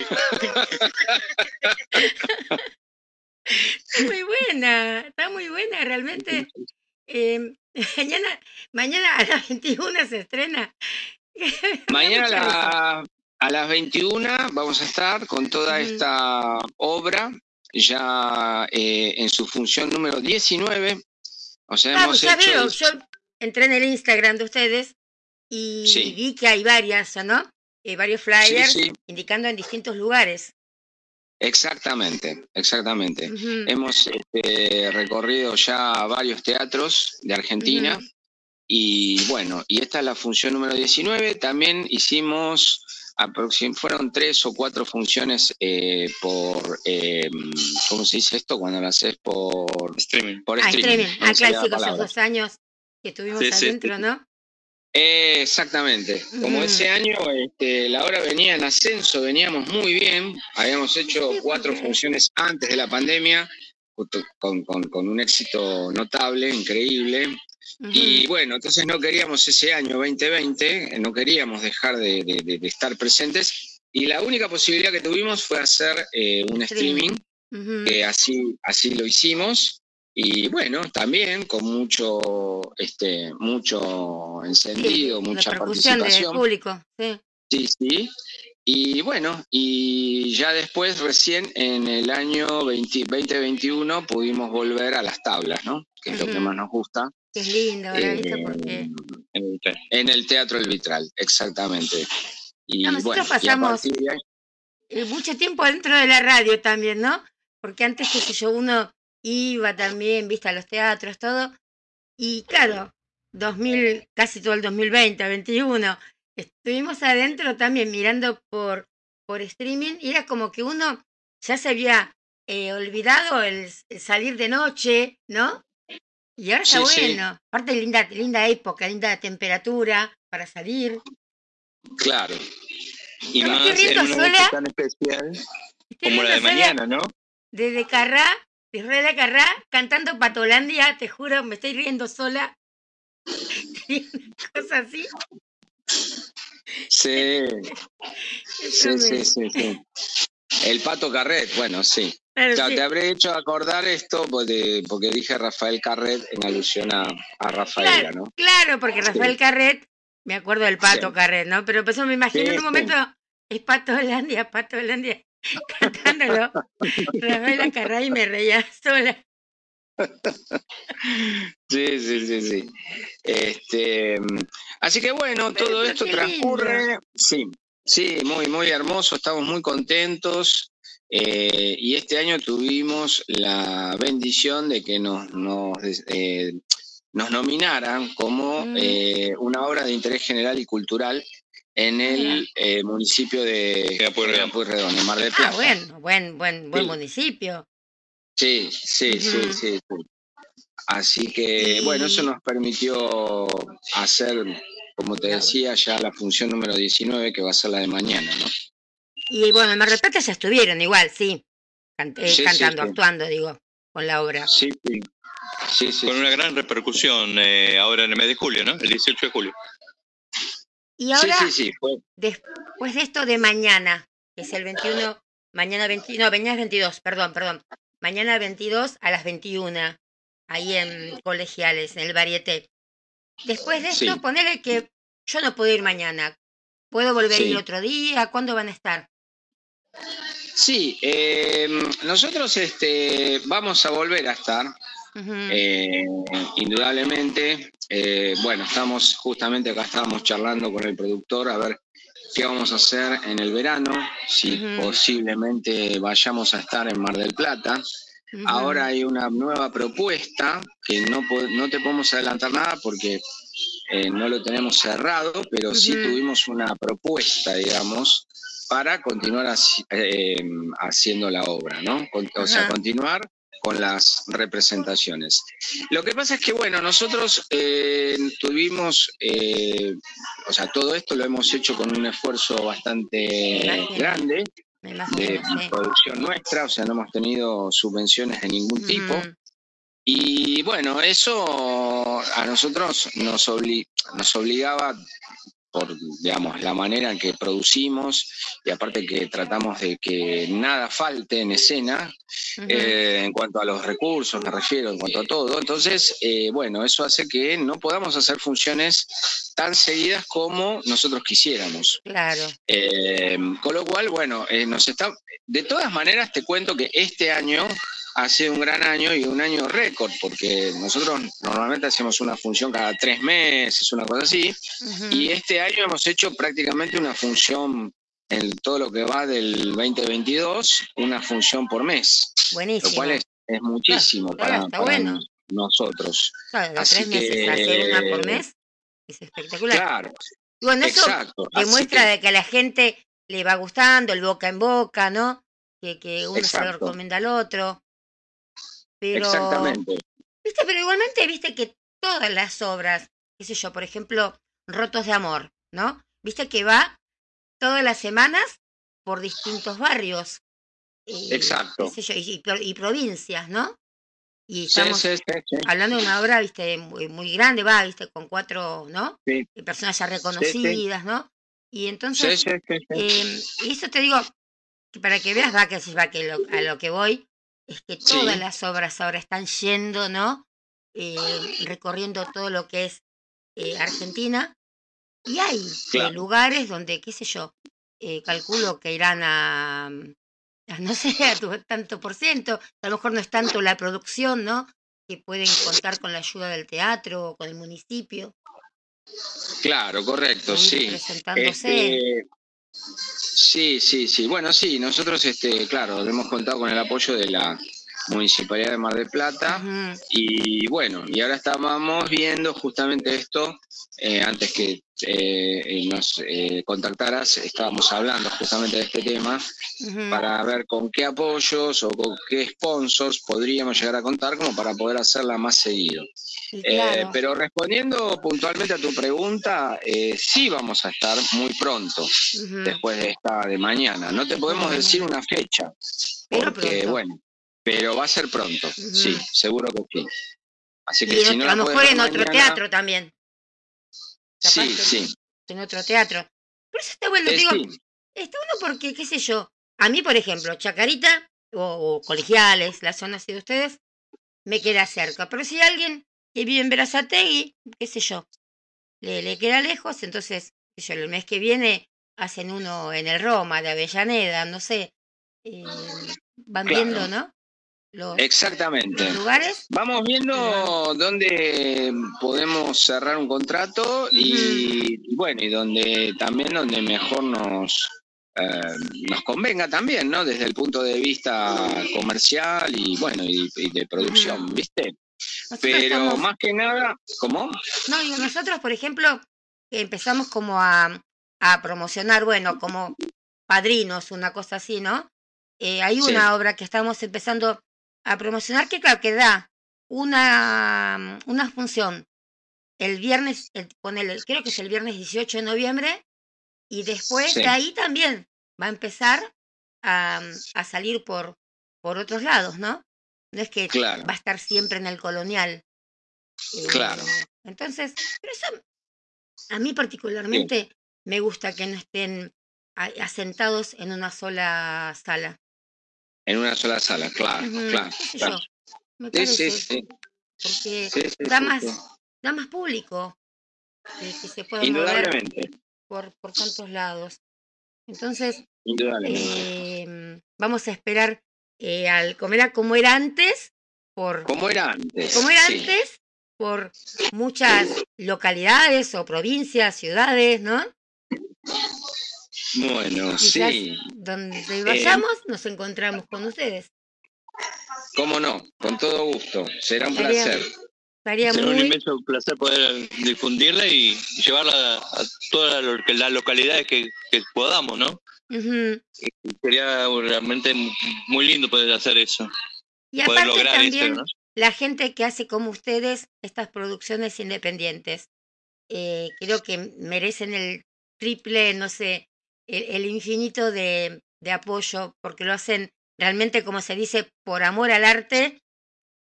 Está muy buena, está muy buena, realmente. Eh, mañana, mañana a las 21 se estrena. Mañana a, la- a las 21 vamos a estar con toda esta obra, ya eh, en su función número 19. O sea, Ah, hemos ya hecho. veo, el- yo entré en el Instagram de ustedes y Sí. vi que hay varias, ¿no? Eh, varios flyers sí. indicando en distintos lugares. Exactamente, exactamente. Hemos este, recorrido ya varios teatros de Argentina y bueno, y esta es la función número 19. También hicimos fueron tres o cuatro funciones eh, por, eh, ¿cómo se dice esto? Cuando lo haces por, Streaming. por Ah, streaming. streaming. no Ah, esos dos años que estuvimos Sí, adentro, sí. ¿no? Eh, exactamente. Como ese año este, la hora venía en ascenso, veníamos muy bien. Habíamos hecho cuatro funciones antes de la pandemia, con, con- con un éxito notable, increíble. Y bueno, entonces no queríamos ese año 2020, eh, no queríamos dejar de, de- estar presentes. Y la única posibilidad que tuvimos fue hacer eh, un Streaming. que así, así lo hicimos. Y bueno, también con mucho, este, mucho encendido, Sí, mucha del participación. público, sí. Sí, sí. Y bueno, y ya después, recién en el año 20 2021, pudimos volver a las tablas, ¿no? Que es lo que más nos gusta. Que es lindo. Eh, Porque En- el Teatro El Vitral, exactamente. Y No, nosotros bueno, y pasamos- de ahí- eh, mucho tiempo dentro de la radio también, ¿no? Porque antes, qué sé yo, uno iba también, viste, a los teatros, todo. Y claro, 2000, casi todo el 2020, 21, estuvimos adentro también mirando por, por streaming y era como que uno ya se había eh, olvidado el, el salir de noche, ¿no? Y ahora está sí. bueno. Aparte, linda, linda época, linda temperatura para salir. claro. Y más en una sola. tan especial como la de mañana, ¿no? Desde Carrá, Israel Carrá, cantando Patolandia, te juro, me estoy riendo sola. Tenía una cosa así. Sí, sí, sí, sí, sí. El Pato Carret, bueno, sí. claro, Claro, sí. te habré hecho acordar esto porque, porque dije Rafael Carret en alusión a, a Rafaela, ¿no? Claro, porque Sí. Rafael Carret, me acuerdo del Pato Sí. Carret, ¿no? Pero pues me imagino Sí, en un sí. momento, es Patolandia, Patolandia, cantándolo. Rafael Carrá y me reía sola. Sí, sí, sí, sí. Este, así que bueno, Pero- todo esto lindo. transcurre, sí, sí, muy, muy hermoso, estamos muy contentos. eh, y este año tuvimos la bendición de que nos, nos, eh, nos nominaran como Mm. eh, una obra de interés general y cultural en el eh, municipio de. Pueyrredón, en Mar del Plata. Ah, bueno, buen, buen, buen Sí. municipio. Sí, sí, sí, sí, sí. Así que, Y- bueno, eso nos permitió hacer, como te decía, ya la función número 19, que va a ser la de mañana, ¿no? Y bueno, en Mar del Plata ya estuvieron igual, sí. Cant- eh, Sí, cantando, sí. actuando, digo, con la obra. Sí, sí. Sí, sí. Con una gran repercusión eh, ahora en el mes de julio, ¿no? El 18 de julio. Y ahora, sí, sí, fue- después de esto de mañana, que es el 21, mañana 20, no, mañana es 22, perdón, perdón. Mañana 22 a las 21, ahí en Colegiales, en el Varieté. Después de esto, Sí. ponele que yo no puedo ir mañana. ¿Puedo volver ir otro día? ¿Cuándo van a estar? Sí, eh, nosotros este, vamos a volver a estar, Eh, indudablemente. Eh, bueno, estamos justamente acá, estábamos charlando con el productor a ver qué vamos a hacer en el verano, si posiblemente vayamos a estar en Mar del Plata. Ahora hay una nueva propuesta que no, te podemos adelantar nada porque eh, no lo tenemos cerrado, pero sí tuvimos una propuesta, digamos, para continuar haci- eh, haciendo la obra, ¿no? O sea, continuar con las representaciones. Lo que pasa es que, bueno, nosotros eh, tuvimos, eh, o sea, todo esto lo hemos hecho con un esfuerzo bastante Imagino. grande de sí. producción nuestra, o sea, no hemos tenido subvenciones de ningún tipo. Ujú. Y bueno, eso a nosotros nos, obli- nos obligaba por, digamos, la manera en que producimos y aparte que tratamos de que nada falte en escena, eh, en cuanto a los recursos, me refiero, en cuanto a todo. Entonces, eh, bueno, eso hace que no podamos hacer funciones tan seguidas como nosotros quisiéramos. Claro. Eh, con lo cual, bueno, nos está. De todas maneras, te cuento que este año ha sido un gran año y un año récord, porque nosotros normalmente hacemos una función cada tres meses, una cosa así, y este año hemos hecho prácticamente una función en todo lo que va del 2022, una función por mes, lo Buenísimo. cual es, es muchísimo claro, para, está para bueno. nosotros. Claro, de así tres meses que- hacer una por mes es espectacular. Claro, Y bueno, eso Exacto. demuestra que- de que a la gente le va gustando, el boca en boca, ¿no? Que, que uno se lo recomienda al otro. Pero, Exactamente. viste, pero igualmente, viste que todas las obras, qué sé yo, por ejemplo, Rotos de Amor, ¿no? Viste que va todas las semanas por distintos barrios. eh, Exacto. qué sé yo, y, y pro- y provincias, ¿no? Y estamos sí, sí, sí. hablando de una obra, viste, muy, muy grande, va, viste, con cuatro, ¿no? Y personas ya reconocidas, ¿no? Y entonces, eh, y eso te digo, que para que veas, va, que, va, que lo- a lo que voy, es que Sí. todas las obras ahora están yendo, ¿no? Eh, recorriendo todo lo que es eh, Argentina. Y hay eh, Claro. lugares donde, qué sé yo, eh, calculo que irán a, a, no sé, a tu tanto por ciento, a lo mejor no es tanto la producción, ¿no? Que pueden contar con la ayuda del teatro o con el municipio. Claro, correcto, sí. presentándose. Este, sí, sí, sí. Bueno, sí, nosotros, este, claro, hemos contado con el apoyo de la Municipalidad de Mar del Plata. Y bueno, y ahora estábamos viendo justamente esto, eh, antes que eh, nos eh, contactaras, estábamos hablando justamente de este tema para ver con qué apoyos o con qué sponsors podríamos llegar a contar como para poder hacerla más seguido. Claro, pero respondiendo puntualmente a tu pregunta, sí vamos a estar muy pronto, después de esta de mañana. No te podemos decir una fecha, porque bueno, pero va a ser pronto, sí, seguro que sí. Así que si no a lo mejor en otro mañana- teatro también, capaz Sí, sí, en otro teatro. Por eso está bueno, eh, digo, sí, está bueno porque, qué sé yo, a mí, por ejemplo, Chacarita o, o Colegiales, la zona así de ustedes, me queda cerca. Pero si alguien que vive en Verazategui, qué sé yo, le, le queda lejos, entonces, qué sé yo, el mes que viene hacen uno en el Roma, de Avellaneda, no sé. eh, van Claro. viendo, ¿no? Los, exactamente. lugares. Vamos viendo dónde podemos cerrar un contrato y bueno, y donde también donde mejor nos eh, nos convenga también, ¿no? Desde el punto de vista comercial y bueno, y, y de producción. ¿viste? Nosotros Pero estamos- más que nada, ¿cómo? No, digo, nosotros, por ejemplo, empezamos como a, a promocionar, bueno, como padrinos, una cosa así, ¿no? Eh, hay Sí. una obra que estamos empezando a promocionar que, claro, que da una, una función el viernes, el, ponele, creo que es el viernes 18 de noviembre, y después Sí. de ahí también va a empezar a, a salir por, por otros lados, ¿no? No es que Claro. va a estar siempre en el colonial. Eh, Claro. Entonces, pero eso a mí particularmente me gusta que no estén asentados en una sola sala. En una sola sala, claro, claro. claro. me Sí, parece, sí, sí, porque sí, da más, da más público que, que se puede mover Indudablemente, por, por tantos lados. Entonces, indudablemente. eh, vamos a esperar eh, al comer a como era antes, por Como era antes. como era sí. antes, por muchas localidades o provincias, ciudades, ¿no? Bueno, Quizás sí, Eh, donde vayamos nos encontramos con ustedes. cómo no, con todo gusto, será un Estaría- placer. Estaría Será un inmenso placer poder difundirla y llevarla a todas las localidades que, que podamos, ¿no? Ujú. Sería realmente muy lindo poder hacer eso, Y poder aparte lograr también eso, ¿no? la gente que hace como ustedes estas producciones independientes. eh, creo que merecen el triple, no sé, el, infinito de, de apoyo, porque lo hacen realmente, como se dice, por amor al arte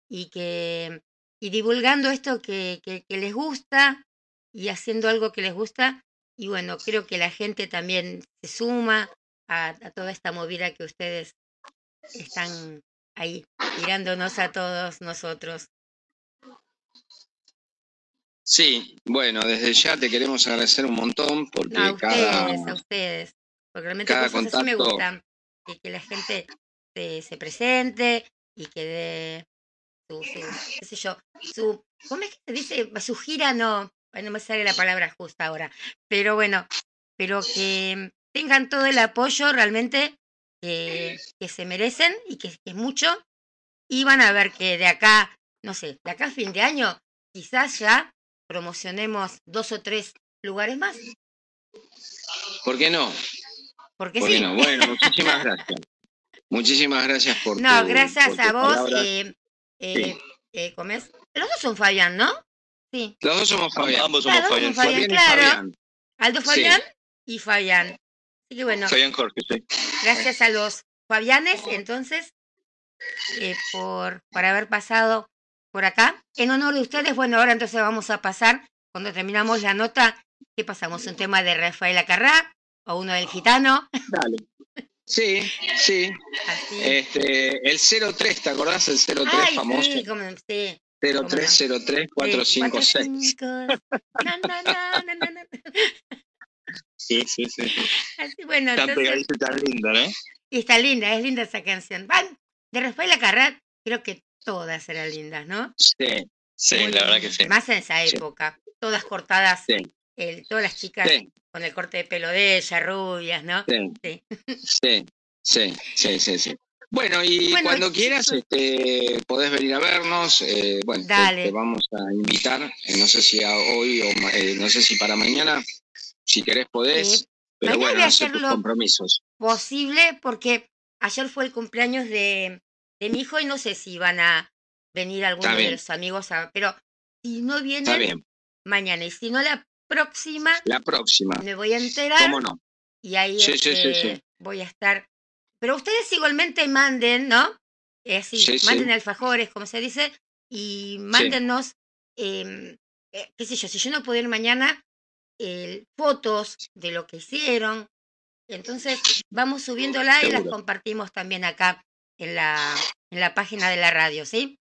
y que y divulgando esto que, que, que les gusta y haciendo algo que les gusta. Y bueno, creo que la gente también se suma a, a toda esta movida que ustedes están ahí tirándonos a todos nosotros. Sí, bueno, desde ya te queremos agradecer un montón porque a cada, ustedes, a ustedes. Porque realmente cada cosas así me contacto- gustan. Que, que la gente se, se presente y que dé su, su, qué sé yo, su, ¿cómo es que se dice? Su gira no, no me sale la palabra justa ahora. Pero bueno, pero que tengan todo el apoyo realmente que, que se merecen y que, que es mucho. Y van a ver que de acá, no sé, de acá a fin de año, quizás ya promocionemos dos o tres lugares más. ¿Por qué no? Porque ¿Por qué sí. no? Bueno, muchísimas gracias. Muchísimas gracias por No, tu- gracias por a vos. Eh, eh, Sí. eh, ¿cómo es? Los dos son Fabián, ¿no? Sí. Los dos somos Fabián. Ambos somos Claro, Fabián. claro. Fabián. Aldo Sí. Fabián y Fabián. Así que bueno, Fabián Jorge, sí. gracias a los Fabianes, entonces, eh, por, por haber pasado por acá. En honor de ustedes, bueno, ahora entonces vamos a pasar, cuando terminamos la nota, ¿qué pasamos? ¿Un tema de Rafael Acarrá o uno del gitano? Dale. Sí, sí. Así. Este, el 03, ¿te acordás? El 03 Ay, famoso. sí, como, sí. 0303 456. 456. Na, na, na, na, na, na. Sí, sí, sí. Así, bueno, Tan entonces, pegadizo y tan linda, ¿no? y está linda, es linda esa canción. Van, de Rafael Acarrá, creo que todas eran lindas, ¿no? Sí, Sí, Muy la verdad que sí. Más en esa Sí. época, todas cortadas, Sí. todas las chicas sí, con el corte de pelo de ella, rubias, ¿no? sí. Sí. Sí, sí, sí, sí. Bueno, y Bueno, cuando quieras, este, podés venir a vernos. eh, bueno, te- Dale. Te, vamos a invitar. eh, no sé si a hoy o eh, no sé si para mañana. Si querés, podés. Pero bueno, voy a sé tus compromisos. Posible, porque ayer fue el cumpleaños de, de mi hijo y no sé si van a venir algunos de los amigos, a- pero si no vienen, mañana. Y si no, la próxima La próxima. me voy a enterar ¿Cómo no? y ahí Sí, sí, sí, este, sí. voy a estar. Pero ustedes igualmente manden, ¿no? Eh, así, Sí, sí. manden alfajores, como se dice, y mándennos, em, eh, qué sé yo, si yo no puedo ir mañana, fotos de lo que hicieron. Entonces, vamos subiéndola y las compartimos también acá en la, en la página de la radio, ¿sí?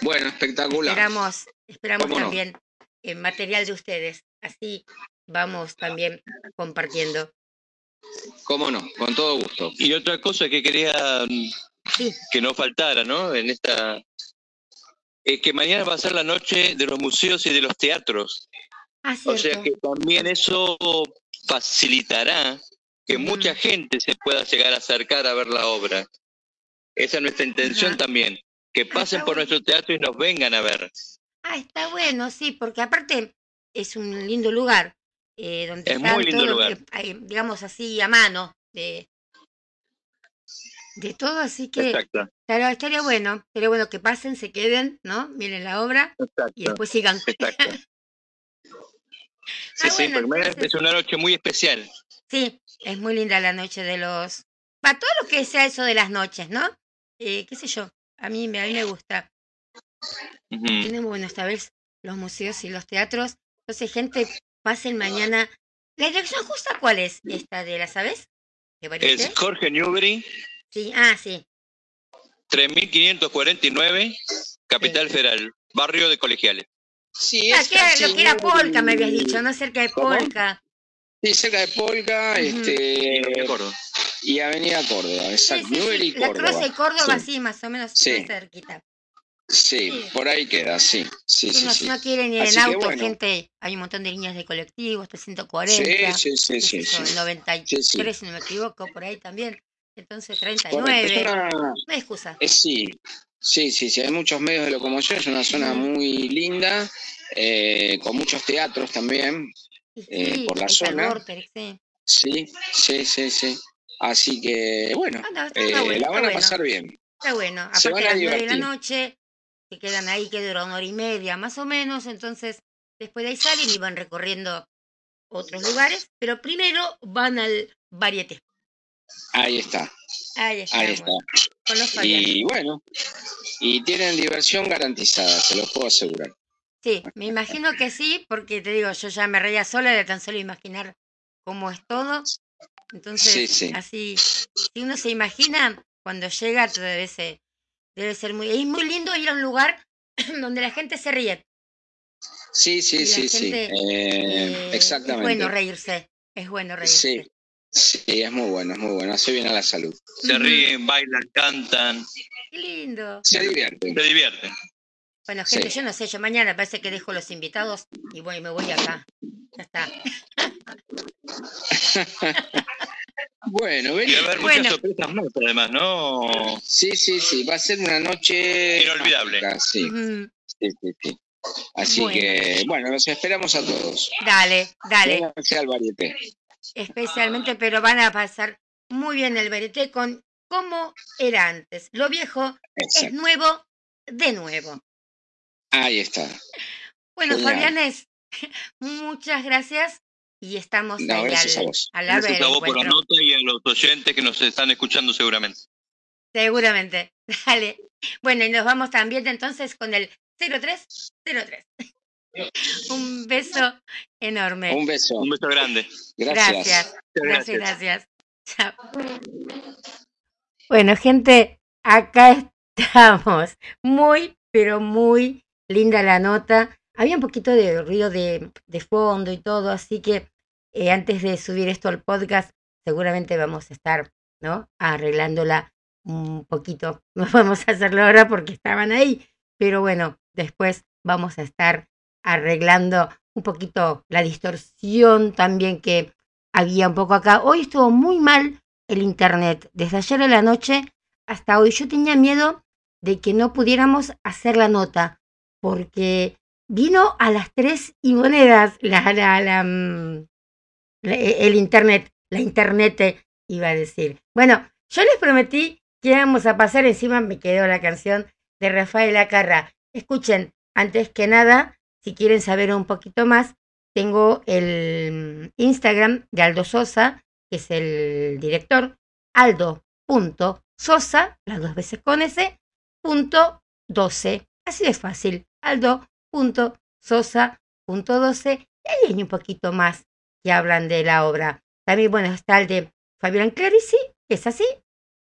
Bueno, espectacular. Esperamos, esperamos ¿Cómo no? también el material de ustedes. Así vamos también compartiendo. ¿Cómo no? Con todo gusto. Y otra cosa que quería mm, Sí, que no faltara, ¿no? En esta. Es que mañana va a ser la noche de los museos y de los teatros. ah, O sea que también eso facilitará que mucha gente se pueda llegar a acercar a ver la obra. Esa es nuestra intención Ajá. también, que pasen está por bueno. nuestro teatro y nos vengan a ver. Ah, está bueno, sí, porque aparte es un lindo lugar. eh, donde Es están muy lindo todo, lugar. ahí, digamos así, a mano, de, de todo, así que Exacto, estaría, estaría bueno, estaría bueno que pasen, se queden, ¿no? Miren la obra y exacto. después sigan. exacto. Sí, Ah, sí, bueno, porque mañana entonces- es una noche muy especial. Sí, es muy linda la noche de los... Para todo lo que sea eso de las noches, ¿no? Eh, qué sé yo, a mí, me- a mí me gusta. Ujú. Tienen bueno esta vez los museos y los teatros. Entonces, gente, pasen mañana. ¿La dirección justa cuál es? Esta de la, ¿sabes? Es Jorge Newbery, Sí, ah, sí. 3549, Capital Federal, barrio de Colegiales. Sí, Ah, es que era- lo que era Polka, me habías dicho, ¿no? Cerca de ¿Cómo? Polka. Sí, cerca de Polka Ujú. este, No me acuerdo. Y Avenida Córdoba, exacto. sí, sí, y La Córdoba. Cruz de Córdoba, Sí. más o menos cerquita. Sí, por ahí queda, sí. Sí, Si sí, no, sí. no quieren ir Así en auto, bueno. gente, hay un montón de líneas de colectivos, Sí, 340. sí, sí, qué sí, sé yo, sí. el 93, Sí, sí. si no me equivoco, por ahí también. Entonces, Correcto, 39. Es una- No hay excusa. es sí, sí, sí, sí. Hay muchos medios de locomoción, es una zona muy linda, eh, con muchos teatros también. Eh, por la zona. Sí, sí, sí, sí. Así que, bueno, Ah, no, está, eh, bueno, la van a bueno. pasar bien. Está bueno. Se Aparte van a a las 9 de la noche, se quedan ahí, que dura una hora y media, más o menos. Entonces, después de ahí salen y van recorriendo otros lugares. Pero primero van al varieté. Ahí está, Ahí ahí está. Con los. Y bueno, y tienen diversión garantizada, se los puedo asegurar. Sí, me imagino que sí, porque te digo, yo ya me reía sola de tan solo imaginar cómo es todo. Entonces, Sí, sí. así, si uno se imagina, cuando llega, debe ser, debe ser muy... Es muy lindo ir a un lugar donde la gente se ríe. Sí, sí, sí, sí. gente, eh, Eh, exactamente. Es bueno reírse, es bueno reírse. Sí, sí, es muy bueno, es muy bueno, hace bien a la salud. Se ríen, bailan, cantan, Qué lindo. Se divierten. se divierten. Bueno, gente, Sí. yo no sé, yo mañana parece que dejo los invitados y voy, me voy acá. Ya está. Bueno, Y vení. va a haber Bueno. muchas sorpresas más, además, ¿no? Sí, sí, sí, va a ser una noche Inolvidable. mágica, Sí, sí, sí, sí. Así Bueno. que, bueno, los esperamos a todos. Dale, dale. Vénganse al varieté. especialmente, pero van a pasar muy bien el verité con cómo era antes. Lo viejo es nuevo de nuevo. Ahí está. Bueno, Genial. Fabianes, muchas gracias y estamos No, ahí al, a vos. al lado Gracias a vos por la nota y a los oyentes que nos están escuchando seguramente. Seguramente. Dale. Bueno, y nos vamos también entonces con el 0303. Un beso enorme. Un beso. Un beso grande. Gracias. Gracias. Gracias, gracias. Chao. Bueno, gente, acá estamos. Muy, pero muy linda la nota. Había un poquito de ruido de, fondo y todo, así que eh, antes de subir esto al podcast, seguramente vamos a estar, ¿no? Arreglándola un poquito. No vamos a hacerlo ahora porque estaban ahí, pero bueno, después vamos a estar arreglando un poquito la distorsión también que había un poco acá. Hoy estuvo muy mal el internet, desde ayer a la noche hasta hoy. Yo tenía miedo de que no pudiéramos hacer la nota, porque vino a las tres y monedas la, la, la, mm, la- el internet, la internet iba a decir. Bueno, yo les prometí que íbamos a pasar, encima me quedó la canción de Rafael Acarra. Escuchen, antes que nada, si quieren saber un poquito más, tengo el Instagram de Aldo Sosa, que es el director, aldo.sosa, las dos veces con S, punto 12. Así de fácil, aldo.sosa.12. Y ahí hay un poquito más que hablan de la obra. También, bueno, está el de Fabián Clarici, es así,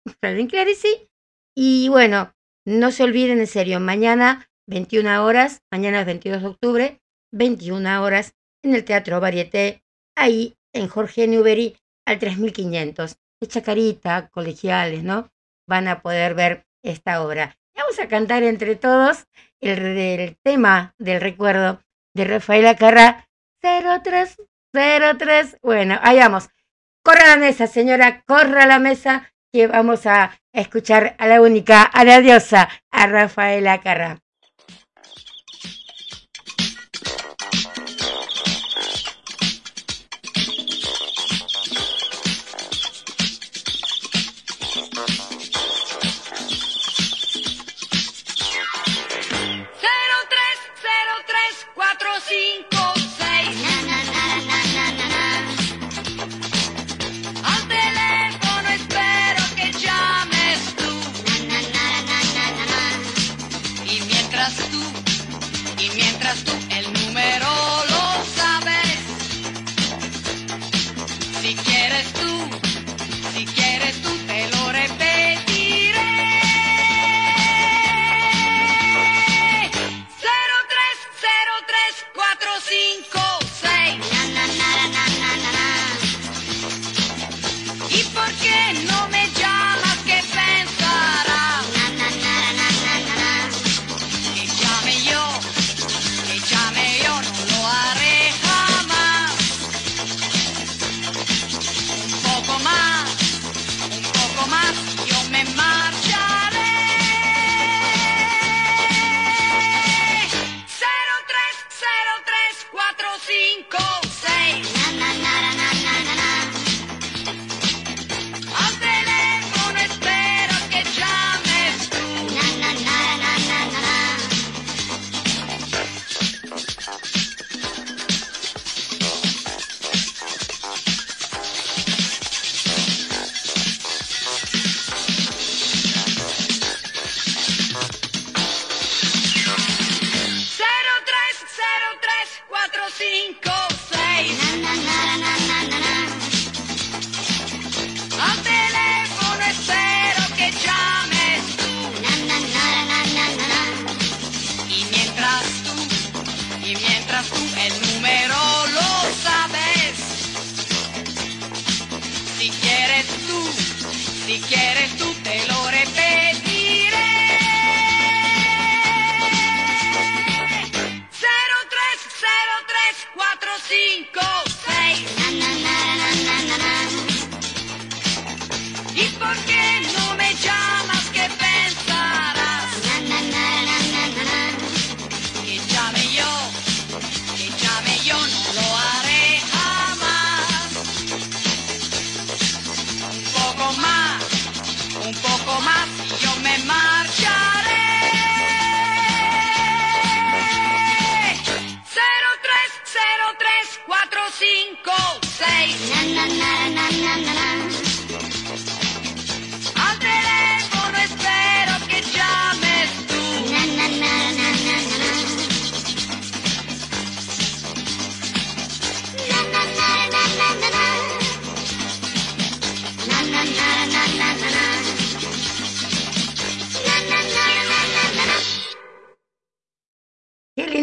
Fabián Clarici. Y bueno, no se olviden, en serio, mañana 21 horas, mañana es 22 de octubre, 21 horas, en el Teatro Varieté, ahí en Jorge Newbery, al 3500. De Chacarita, colegiales, ¿no? Van a poder ver esta obra. Vamos a cantar entre todos el, tema del recuerdo de Rafael Acarra 0303. Bueno, ahí vamos. Corra la mesa, señora, corra la mesa que vamos a escuchar a la única, a la diosa, a Rafael Acarra.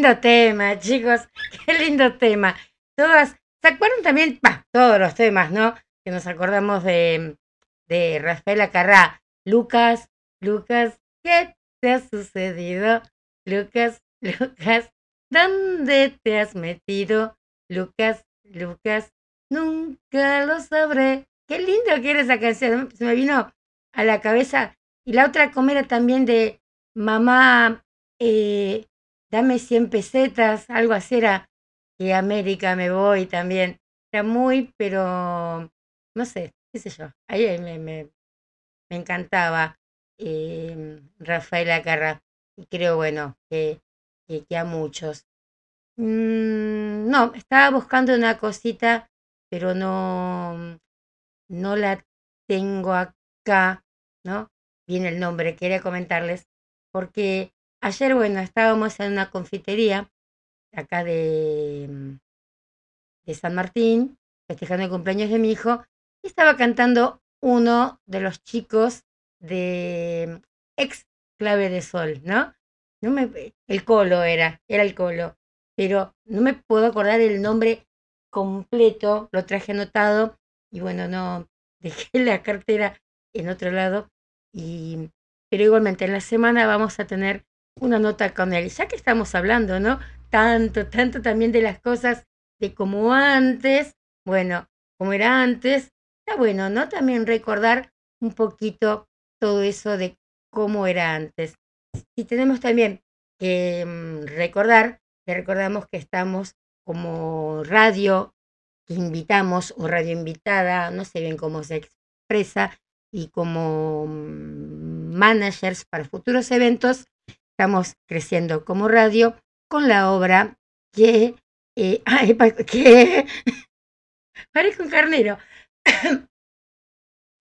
Lindo tema, chicos. Qué lindo tema. Todas, ¿se acuerdan también? Todos los temas, ¿no? Que nos acordamos de, de Rafael Acarrá. Lucas, Lucas, ¿qué te ha sucedido? Lucas, Lucas, ¿dónde te has metido? Lucas, Lucas, nunca lo sabré. Qué lindo que era esa canción. Se me vino a la cabeza. Y la otra como era también de mamá, eh, dame 100 pesetas, algo así era, y América me voy también. Era muy, pero no sé, qué sé yo. Ahí me, me, me encantaba eh, Rafael Acarra. Y creo, bueno, que, que, que a muchos. Mm, no, estaba buscando una cosita, pero no, no la tengo acá, ¿no? Viene el nombre, quería comentarles, porque ayer, bueno, estábamos en una confitería acá de, mm, de San Martín, festejando el cumpleaños de mi hijo, y estaba cantando uno de los chicos de ex clave de sol, ¿no? No me, el colo era, era el colo, pero no me puedo acordar el nombre completo, lo traje anotado y bueno, no dejé la cartera en otro lado y pero igualmente en la semana vamos a tener una nota con él, ya que estamos hablando, ¿no? Tanto, tanto también de las cosas de como antes, bueno, como era antes, está bueno, ¿no? También recordar un poquito todo eso de cómo era antes. Y tenemos también que mm, recordar, que recordamos que estamos como radio que invitamos o radio invitada, no sé bien cómo se expresa, y como mm, managers para futuros eventos, estamos creciendo como radio con la obra que, eh, ay, que un carnero,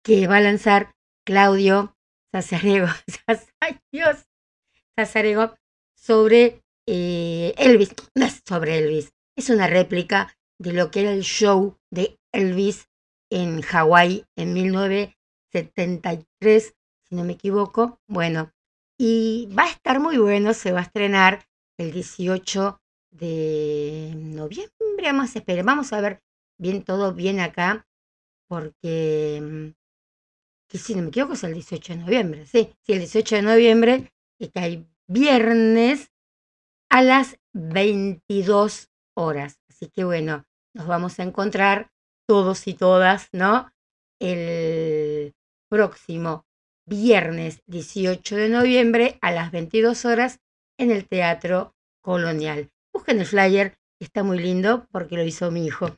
que va a lanzar Claudio Sazarego, Sazarego, sobre eh, Elvis, no es sobre Elvis, es una réplica de lo que era el show de Elvis en Hawái en 1973, si no me equivoco. Bueno, y va a estar muy bueno, se va a estrenar el 18 de noviembre, vamos a esperar, vamos a ver bien todo bien acá, porque mm, que si no me equivoco es el 18 de noviembre, sí, sí, el 18 de noviembre, que cae viernes a las 22 horas. Así que bueno, nos vamos a encontrar todos y todas, ¿no? El próximo viernes 18 de noviembre a las 22 horas en el Teatro Colonial. Busquen el flyer, está muy lindo porque lo hizo mi hijo.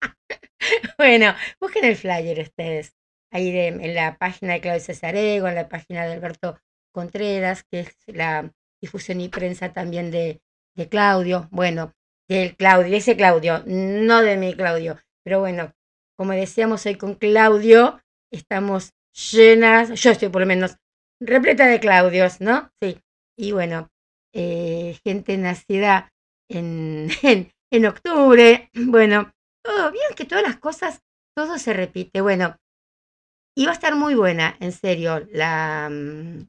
bueno, busquen el flyer ustedes. Ahí en la página de Claudio Cesarego, en la página de Alberto Contreras, que es la difusión y prensa también de, de Claudio. Bueno, del Claudio, ese Claudio, no de mi Claudio. Pero bueno, como decíamos hoy con Claudio, estamos llenas, yo estoy por lo menos repleta de Claudios, ¿no? Sí. Y bueno, eh, gente nacida en, en, en octubre, bueno, todo, vieron que todas las cosas, todo se repite. Bueno, y va a estar muy buena, en serio, la, mm,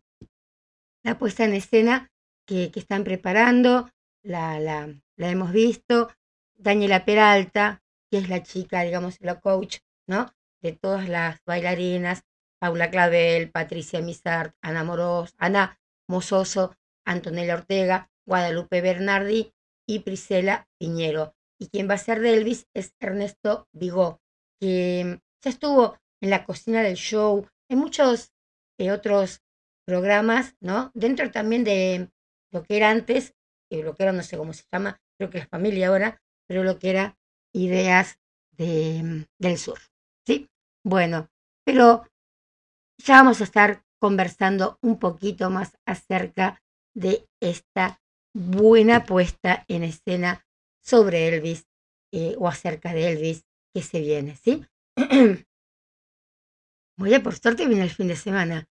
la puesta en escena que, que están preparando, la, la, la hemos visto. Daniela Peralta, que es la chica, digamos, la coach, ¿no? De todas las bailarinas, Paula Clavel, Patricia Misart, Ana Moros, Ana Mozoso, Antonella Ortega, Guadalupe Bernardi y Priscela Piñero. Y quien va a ser de Elvis es Ernesto Vigó, que ya estuvo en la cocina del show, en muchos eh, otros programas, ¿no? Dentro también de lo que era antes, lo que era, no sé cómo se llama, creo que es familia ahora, pero lo que era ideas de, del sur, ¿sí? Bueno, pero ya vamos a estar conversando un poquito más acerca de esta buena puesta en escena sobre Elvis eh, o acerca de Elvis que se viene, ¿sí? Muy bien, por suerte viene el fin de semana,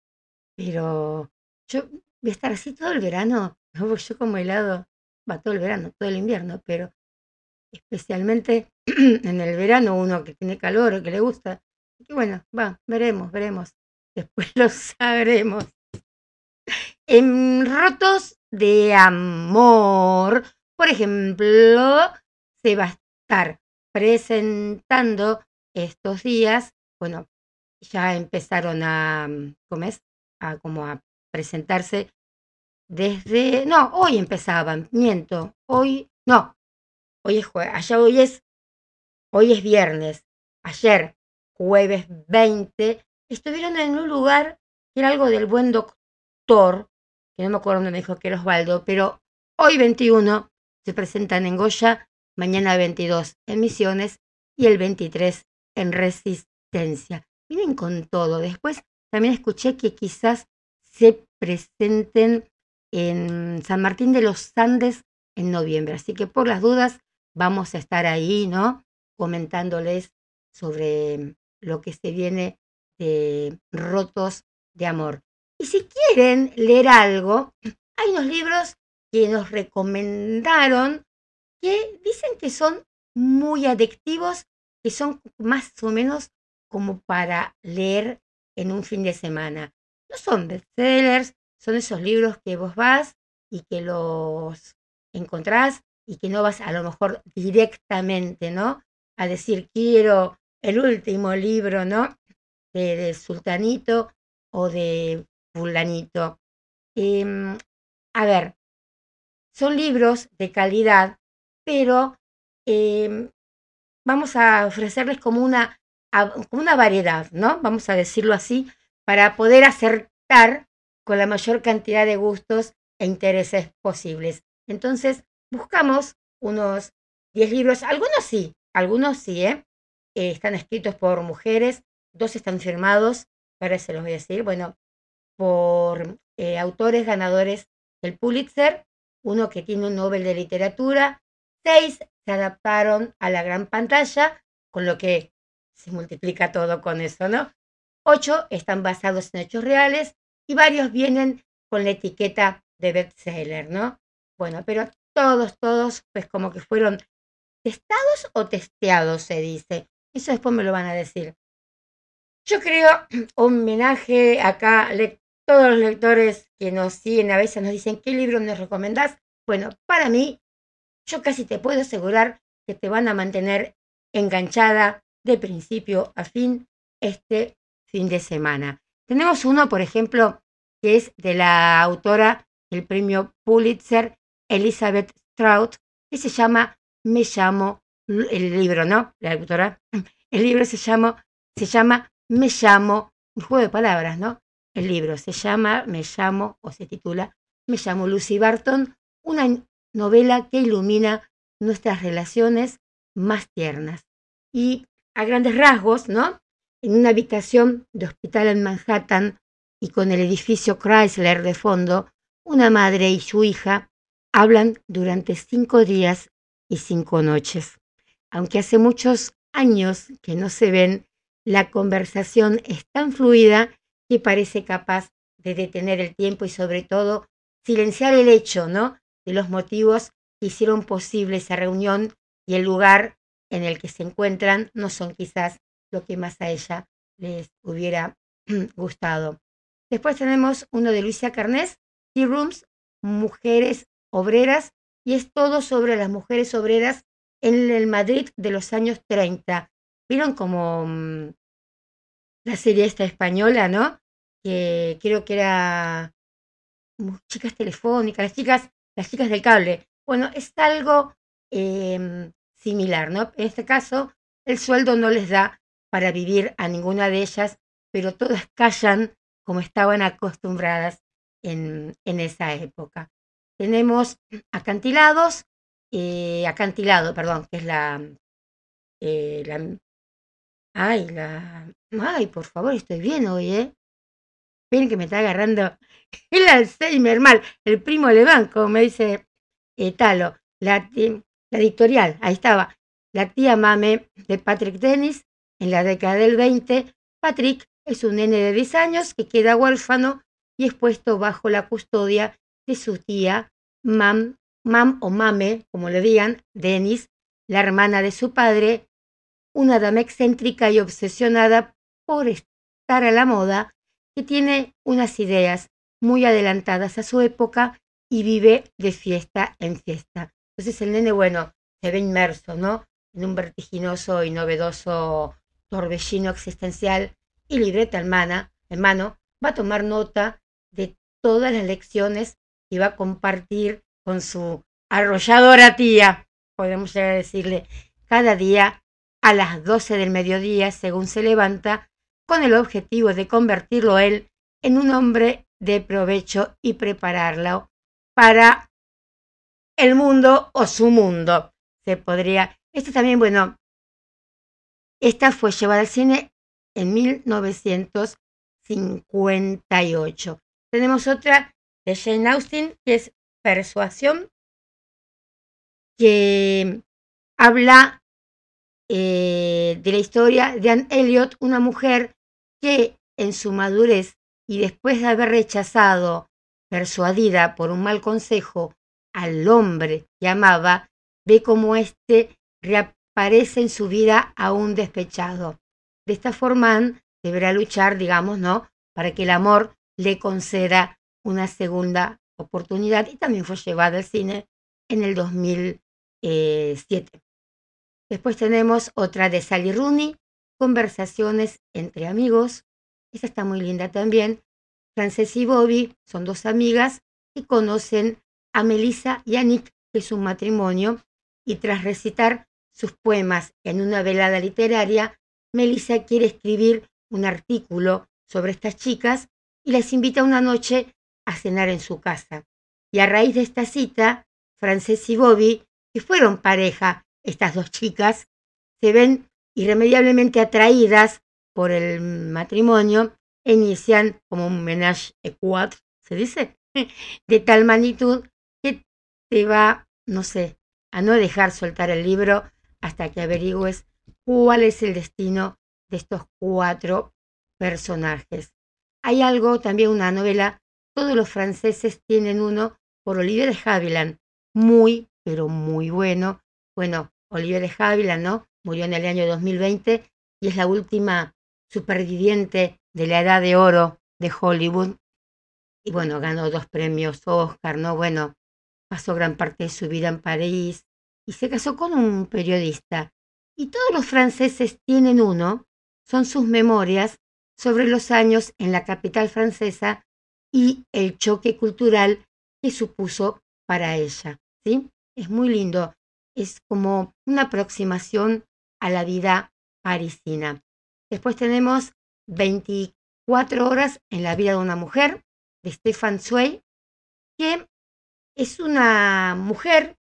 pero yo voy a estar así todo el verano, no yo como helado, va todo el verano, todo el invierno, pero especialmente en el verano uno que tiene calor o que le gusta, y bueno, va, veremos, veremos, después lo sabremos. En rotos de amor, por ejemplo, se va a estar presentando estos días, bueno, ya empezaron a, ¿cómo es? A como a presentarse desde, no, hoy empezaban, miento, hoy, no, hoy es jueves, allá hoy es, hoy es viernes, ayer, jueves 20, estuvieron en un lugar que era algo del buen doctor, que no me acuerdo dónde me dijo que era Osvaldo, pero hoy 21 se presentan en Goya, mañana 22 en Misiones y el 23 en Resistencia. Vienen con todo. Después también escuché que quizás se presenten en San Martín de los Andes en noviembre. Así que por las dudas vamos a estar ahí, ¿no? Comentándoles sobre lo que se viene de Rotos de Amor. Y si quieren leer algo, hay unos libros que nos recomendaron que dicen que son muy adictivos, que son más o menos como para leer en un fin de semana. No son bestsellers, son esos libros que vos vas y que los encontrás y que no vas a lo mejor directamente, ¿no? A decir, quiero el último libro, ¿no? De, Sultanito o de Fulanito. Em, a ver, son libros de calidad, pero em, vamos a ofrecerles como una, como una variedad, ¿no? Vamos a decirlo así, para poder acertar con la mayor cantidad de gustos e intereses posibles. Entonces, buscamos unos 10 libros, algunos sí, algunos sí, ¿eh? ¿eh? están escritos por mujeres, dos están firmados, para se los voy a decir, bueno, por eh, autores ganadores del Pulitzer, uno que tiene un Nobel de Literatura, seis se adaptaron a la gran pantalla, con lo que se multiplica todo con eso, ¿no? Ocho están basados en hechos reales y varios vienen con la etiqueta de bestseller, ¿no? Bueno, pero todos, todos, pues como que fueron testados o testeados, se dice. Eso después me lo van a decir. Yo creo, homenaje acá, todos los lectores que nos siguen a veces nos dicen, ¿qué libro nos recomendás? Bueno, para mí, yo casi te puedo asegurar que te van a mantener enganchada de principio a fin este fin de semana. Tenemos uno, por ejemplo, que es de la autora del premio Pulitzer, Elizabeth Strout, que se llama Me llamo, el libro, ¿no? La autora. El libro se llama, se llama Me llamo, un juego de palabras, ¿no? El libro se llama Me llamo, o se titula Me llamo Lucy Barton, una novela que ilumina nuestras relaciones más tiernas. Y a grandes rasgos, ¿no? En una habitación de hospital en Manhattan y con el edificio Chrysler de fondo, una madre y su hija hablan durante cinco días y cinco noches. Aunque hace muchos años que no se ven, la conversación es tan fluida que parece capaz de detener el tiempo y sobre todo silenciar el hecho, ¿no? De los motivos que hicieron posible esa reunión y el lugar en el que se encuentran no son quizás lo que más a ella les hubiera gustado. Después tenemos uno de Luisa Carnés, Tea Rooms, Mujeres Obreras, y es todo sobre las mujeres obreras en el Madrid de los años 30. ¿Vieron como mm, la serie esta española, no? Que creo que era chicas telefónicas, las chicas, las chicas del cable. Bueno, es algo em, similar, ¿no? En este caso, el sueldo no les da para vivir a ninguna de ellas, pero todas callan como estaban acostumbradas en, en esa época. Tenemos acantilados, eh, acantilado, perdón, que es la, eh, la, ay, la, ay, por favor, estoy bien hoy, ¿eh? Ven que me está agarrando el Alzheimer mal, el primo Leván, como me dice eh, Talo, la, la editorial, ahí estaba. la tía mame de Patrick Dennis en la década del 20. Patrick es un nene de 10 años que queda huérfano y es puesto bajo la custodia de su tía Mam, Mam o Mame, como le digan, Dennis, la hermana de su padre, una dama excéntrica y obsesionada por estar a la moda, que tiene unas ideas muy adelantadas a su época y vive de fiesta en fiesta. Entonces el nene, bueno, se ve inmerso, ¿no? En un vertiginoso y novedoso torbellino existencial y libreta en, en mano, va a tomar nota de todas las lecciones y va a compartir con su arrolladora tía, podemos llegar a decirle, cada día a las 12 del mediodía, según se levanta, con el objetivo de convertirlo él en un hombre de provecho y prepararlo para el mundo o su mundo. Se podría. Esto también, bueno, esta fue llevada al cine en 1958. Tenemos otra de Jane Austen, que es Persuasión, que habla eh, de la historia de Anne Elliot, una mujer que en su madurez y después de haber rechazado, persuadida por un mal consejo, al hombre que amaba, ve cómo éste reaparece en su vida aún despechado. De esta forma deberá luchar, digamos, ¿no? Para que el amor le conceda una segunda oportunidad y también fue llevada al cine en el 2007. Después tenemos otra de Sally Rooney, Conversaciones entre amigos. Esta está muy linda también. Frances y Bobby son dos amigas que conocen a Melissa y a Nick, que es un matrimonio, y tras recitar sus poemas en una velada literaria, Melissa quiere escribir un artículo sobre estas chicas y las invita una noche a cenar en su casa. Y a raíz de esta cita, Frances y Bobby, que fueron pareja, estas dos chicas, se ven irremediablemente atraídas por el matrimonio e inician como un menage à quatre, se dice, de tal magnitud que te va, no sé, a no dejar soltar el libro hasta que averigües cuál es el destino de estos cuatro personajes. Hay algo, también una novela, todos los franceses tienen uno por Olivier de Havilland, muy, pero muy bueno. Bueno, Olivier de Havilland, ¿no? Murió en el año 2020 y es la última superviviente de la edad de oro de Hollywood. Y bueno, ganó dos premios Oscar, ¿no? Bueno, pasó gran parte de su vida en París y se casó con un periodista. Y todos los franceses tienen uno, son sus memorias sobre los años en la capital francesa y el choque cultural que supuso para ella. ¿sí? Es muy lindo, es como una aproximación a la vida parisina. Después tenemos 24 horas en la vida de una mujer, de Stefan Zweig, que es una mujer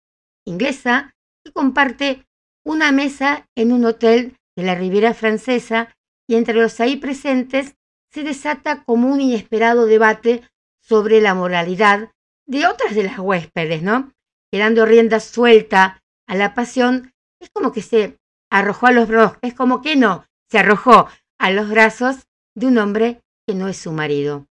inglesa que comparte una mesa en un hotel de la Riviera Francesa y entre los ahí presentes se desata como un inesperado debate sobre la moralidad de otras de las huéspedes, ¿no? Quedando rienda suelta a la pasión, es como que se arrojó a los brazos, es como que no, se arrojó a los brazos de un hombre que no es su marido.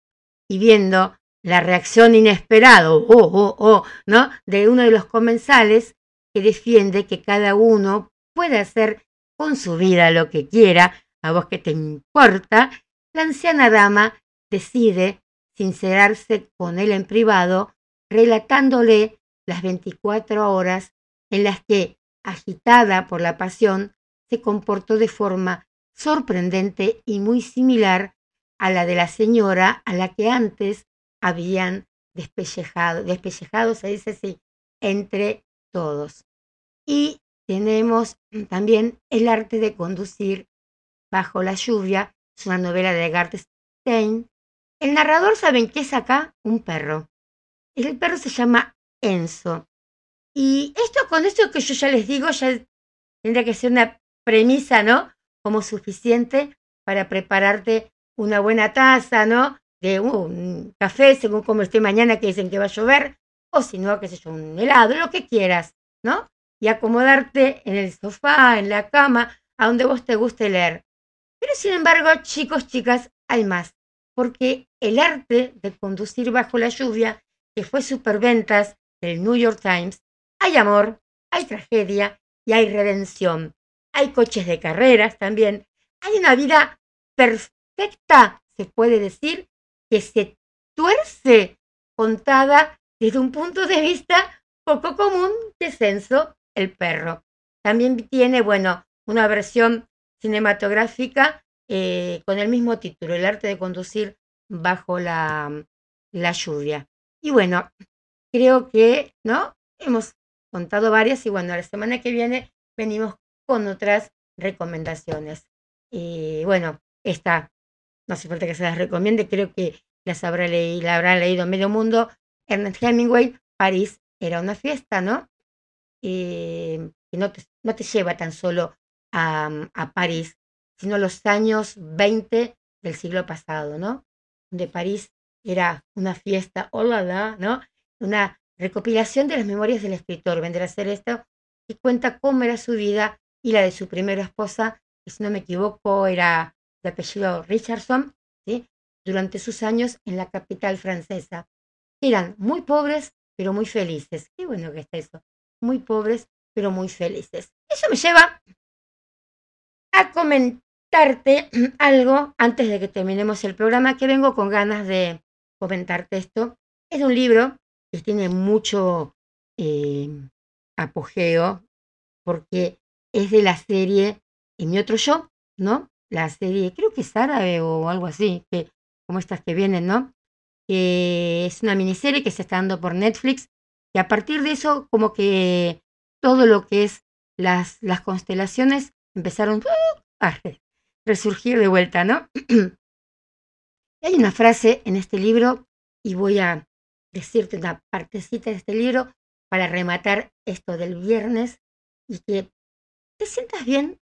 Y viendo la reacción inesperada, oh, oh, oh, ¿no? De uno de los comensales que defiende que cada uno puede hacer con su vida lo que quiera, a vos que te importa, la anciana dama decide sincerarse con él en privado, relatándole las 24 horas en las que, agitada por la pasión, se comportó de forma sorprendente y muy similar a la de la señora a la que antes habían despellejado, despellejado se dice así, entre todos. Y tenemos también el arte de conducir bajo la lluvia, es una novela de Garth Stein. El narrador, ¿saben qué es acá? Un perro. El perro se llama Enzo. Y esto, con esto que yo ya les digo, ya tendría que ser una premisa, ¿no? Como suficiente para prepararte una buena taza, ¿no? De un café, según como esté mañana, que dicen que va a llover, o si no, qué sé yo, un helado, lo que quieras, ¿no? y acomodarte en el sofá, en la cama, a donde vos te guste leer. Pero sin embargo, chicos, chicas, hay más, porque el arte de conducir bajo la lluvia, que fue superventas del New York Times, hay amor, hay tragedia y hay redención. Hay coches de carreras también. Hay una vida perfecta, se puede decir, que se tuerce contada desde un punto de vista poco común de Censo el perro. También tiene, bueno, una versión cinematográfica eh, con el mismo título, El arte de conducir bajo la, la lluvia. Y bueno, creo que, ¿no? Hemos contado varias y bueno, la semana que viene venimos con otras recomendaciones. Y bueno, esta, no hace falta que se las recomiende, creo que las habrá leído, la habrá leído medio mundo. Ernest Hemingway, París era una fiesta, ¿no? Y no te, no te lleva tan solo a, a París, sino los años 20 del siglo pasado, ¿no? Donde París era una fiesta, hola, ¿no? Una recopilación de las memorias del escritor, vendrá a ser esto, y cuenta cómo era su vida y la de su primera esposa, que si no me equivoco era de apellido Richardson, ¿sí? durante sus años en la capital francesa. Eran muy pobres, pero muy felices. Qué bueno que está eso. Muy pobres, pero muy felices. Eso me lleva a comentarte algo antes de que terminemos el programa, que vengo con ganas de comentarte esto. Es un libro tiene mucho eh, apogeo porque es de la serie En mi otro yo, ¿no? La serie, creo que es árabe o algo así, que, como estas que vienen, ¿no? Que es una miniserie que se está dando por Netflix y a partir de eso como que todo lo que es las, las constelaciones empezaron a resurgir de vuelta, ¿no? Hay una frase en este libro y voy a decirte una partecita de este libro para rematar esto del viernes y que te sientas bien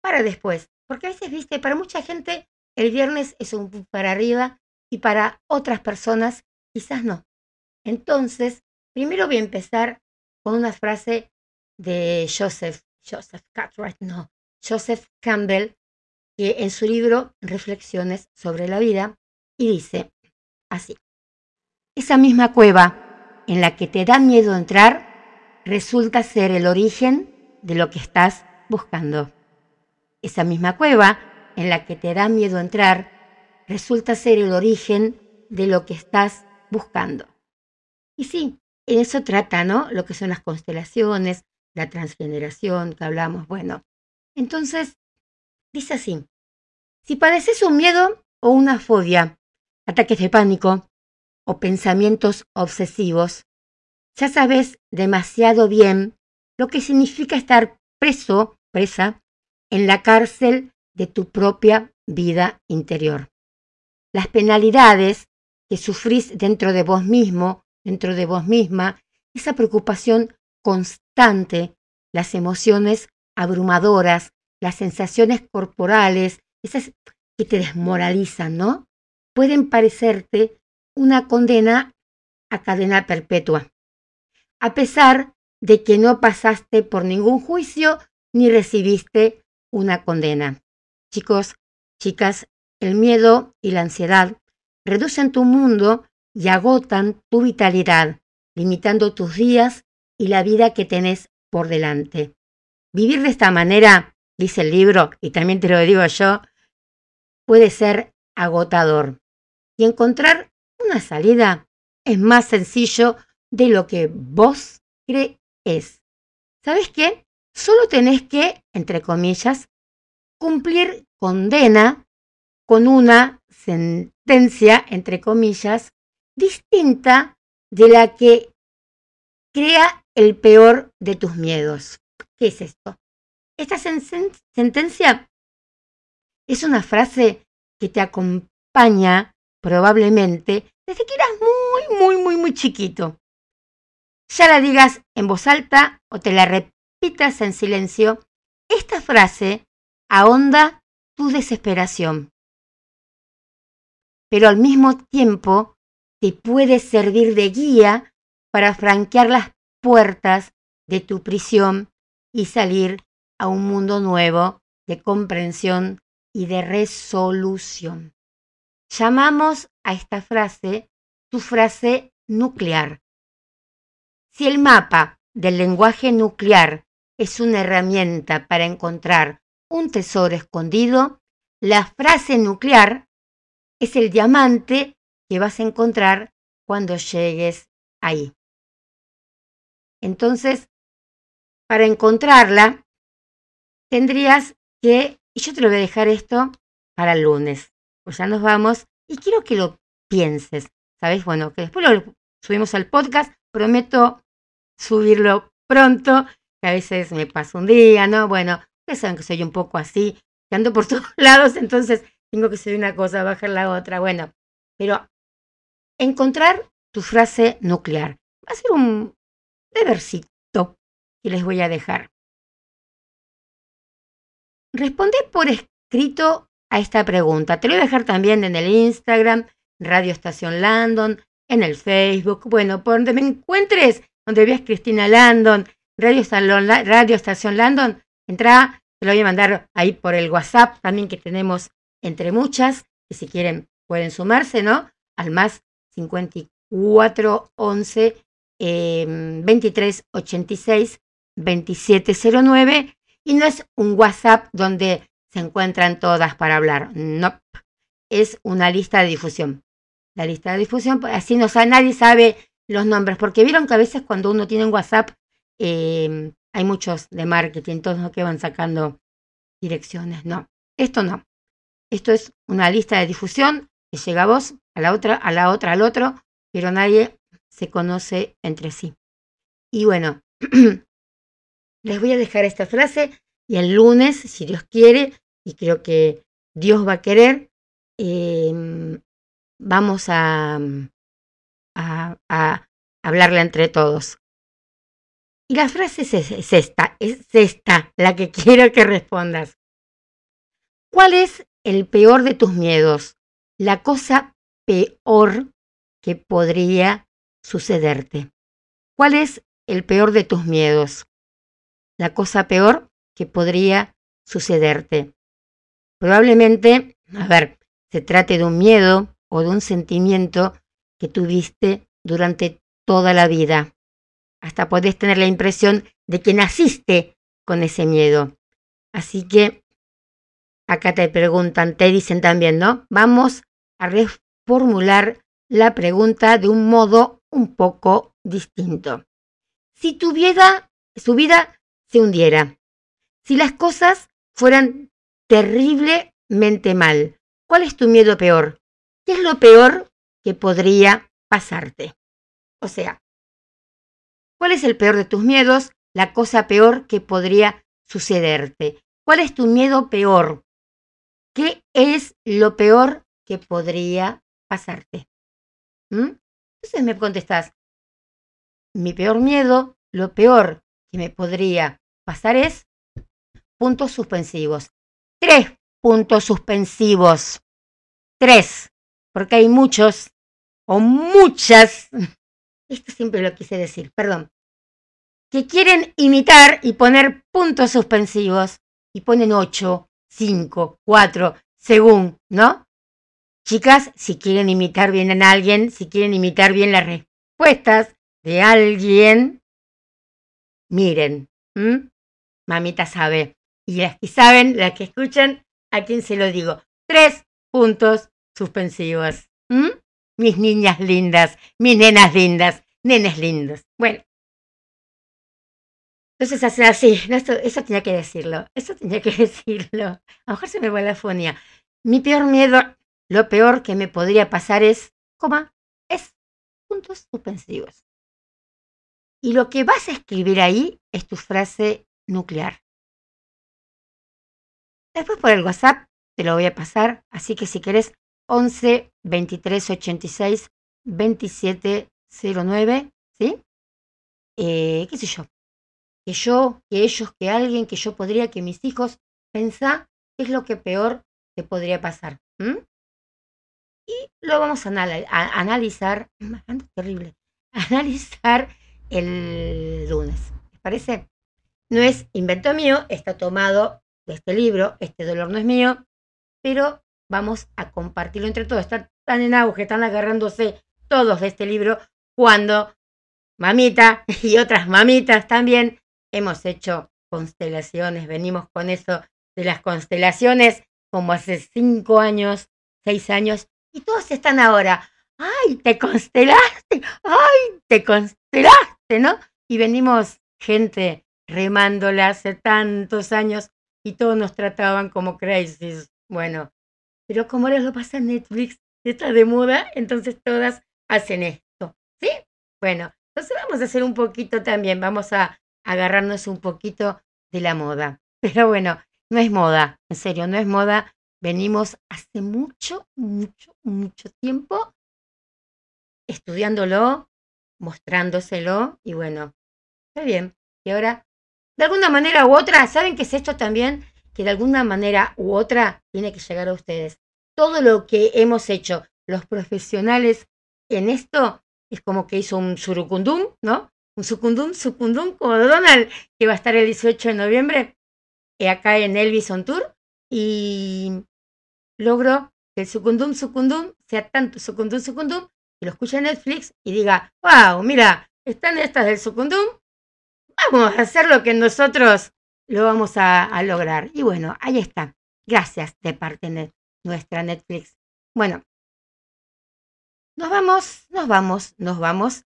para después. Porque a veces, viste, para mucha gente el viernes es un para arriba y para otras personas quizás no. Entonces, primero voy a empezar con una frase de Joseph, Joseph Cartwright, no, Joseph Campbell, que en su libro Reflexiones sobre la vida, y dice así, esa misma cueva en la que te da miedo entrar resulta ser el origen de lo que estás buscando. Esa misma cueva en la que te da miedo entrar resulta ser el origen de lo que estás buscando. Y sí, en eso trata, ¿no? Lo que son las constelaciones, la transgeneración que hablamos. Bueno, entonces, dice así, si padeces un miedo o una fobia, ataques de pánico, o pensamientos obsesivos, ya sabes demasiado bien lo que significa estar preso, presa, en la cárcel de tu propia vida interior. Las penalidades que sufrís dentro de vos mismo, dentro de vos misma, esa preocupación constante, las emociones abrumadoras, las sensaciones corporales, esas que te desmoralizan, ¿no? Pueden parecerte una condena a cadena perpetua, a pesar de que no pasaste por ningún juicio ni recibiste una condena. Chicos, chicas, el miedo y la ansiedad reducen tu mundo y agotan tu vitalidad, limitando tus días y la vida que tenés por delante. Vivir de esta manera, dice el libro, y también te lo digo yo, puede ser agotador. Y encontrar una salida es más sencillo de lo que vos crees. ¿Sabes qué? Solo tenés que, entre comillas, cumplir condena con una sentencia, entre comillas, distinta de la que crea el peor de tus miedos. ¿Qué es esto? Esta sentencia es una frase que te acompaña probablemente desde que eras muy, muy, muy, muy chiquito. Ya la digas en voz alta o te la repitas en silencio, esta frase ahonda tu desesperación. Pero al mismo tiempo te puede servir de guía para franquear las puertas de tu prisión y salir a un mundo nuevo de comprensión y de resolución. Llamamos a esta frase tu frase nuclear. Si el mapa del lenguaje nuclear es una herramienta para encontrar un tesoro escondido, la frase nuclear es el diamante que vas a encontrar cuando llegues ahí. Entonces, para encontrarla, tendrías que, y yo te lo voy a dejar esto para el lunes, pues ya nos vamos, y quiero que lo pienses, ¿sabes? Bueno, que después lo subimos al podcast, prometo subirlo pronto, que a veces me pasa un día, ¿no? Bueno, ustedes saben que soy un poco así, que ando por todos lados, entonces tengo que subir una cosa, bajar la otra, bueno, pero encontrar tu frase nuclear. Va a ser un debercito que les voy a dejar. Responde por escrito a esta pregunta. Te lo voy a dejar también en el Instagram, Radio Estación Landon, en el Facebook, bueno, por donde me encuentres, donde veas Cristina Landon, Radio, Radio Estación Landon, entra, te lo voy a mandar ahí por el WhatsApp también que tenemos entre muchas, y si quieren pueden sumarse, ¿no? Al más 54 11 eh, 23 86 2709 y no es un WhatsApp donde se encuentran todas para hablar, no, es una lista de difusión. La lista de difusión, pues, así no sabe, nadie sabe los nombres, porque vieron que a veces cuando uno tiene un WhatsApp eh, hay muchos de marketing, todos que van sacando direcciones, no, esto no. Esto es una lista de difusión que llega a vos, a la otra, a la otra, al otro, pero nadie se conoce entre sí. Y bueno, les voy a dejar esta frase y el lunes, si Dios quiere, y creo que Dios va a querer, eh, vamos a, a, hablarla entre todos. Y la frase es esta, es esta la que quiero que respondas. ¿Cuál es el peor de tus miedos? La cosa peor que podría sucederte. ¿Cuál es el peor de tus miedos? La cosa peor que podría sucederte. Probablemente, a ver, se trate de un miedo o de un sentimiento que tuviste durante toda la vida. Hasta podés tener la impresión de que naciste con ese miedo. Así que acá te preguntan, te dicen también, ¿no? Vamos a reformular la pregunta de un modo un poco distinto. Si tu vida, su vida se hundiera, si las cosas fueran terriblemente mal, ¿cuál es tu miedo peor? ¿Qué es lo peor que podría pasarte? O sea, ¿cuál es el peor de tus miedos? La cosa peor que podría sucederte. ¿Cuál es tu miedo peor? ¿Qué es lo peor que podría pasarte? ¿Mm? Entonces me contestás, mi peor miedo, lo peor que me podría pasar es puntos suspensivos. Tres puntos suspensivos. Tres, porque hay muchos o muchas, esto siempre lo quise decir, perdón, que quieren imitar y poner puntos suspensivos y ponen ocho, cinco, cuatro, según, ¿no? Chicas, si quieren imitar bien a alguien, si quieren imitar bien las respuestas de alguien, miren, mamita sabe. Y las que saben, las que escuchan, a quién se lo digo. Tres puntos suspensivos. Mis niñas lindas, mis nenas lindas, nenes lindos. Bueno. Entonces hacen así, eso, eso tenía que decirlo, eso tenía que decirlo. A lo mejor se me va la fonía. Mi peor miedo lo peor que me podría pasar es, coma, es puntos suspensivos. Y lo que vas a escribir ahí es tu frase nuclear. Después por el WhatsApp te lo voy a pasar, así que si querés 11 23 86 27 09, ¿sí? Eh, ¿Qué sé yo? Que yo, que ellos, que alguien, que yo podría, que mis hijos, pensá qué es lo que peor te podría pasar y lo vamos a, analizar, terrible, analizar el lunes. parece? No es invento mío, está tomado de este libro, este dolor no es mío, pero vamos a compartirlo entre todos. Están tan en auge, están agarrándose todos de este libro cuando mamita y otras mamitas también hemos hecho constelaciones, venimos con eso de las constelaciones como hace cinco años, seis años, y todos están ahora, ay, te constelaste, ay, te constelaste, ¿no? Y venimos gente remándola hace tantos años y todos nos trataban como crisis. Bueno, pero como ahora lo pasa Netflix, está de moda, entonces todas hacen esto, ¿sí? Bueno, entonces vamos a hacer un poquito también, vamos a agarrarnos un poquito de la moda. Pero bueno, no es moda, en serio, no es moda. Venimos hace mucho, mucho, mucho tiempo estudiándolo, mostrándoselo y bueno, está bien. Y ahora, de alguna manera u otra, ¿saben qué es esto también? Que de alguna manera u otra tiene que llegar a ustedes. Todo lo que hemos hecho los profesionales en esto es como que hizo un surucundum, ¿no? Un sucundum, sucundum, como Donald, que va a estar el 18 de noviembre acá en Elvis on Tour. Y logro que el sucundum, sucundum sea tanto sucundum, sucundum, que lo escuche Netflix y diga, wow, mira, están estas del sucundum, vamos a hacer lo que nosotros lo vamos a, lograr. Y bueno, ahí está. Gracias de parte de nuestra Netflix. Bueno, nos vamos, nos vamos, nos vamos.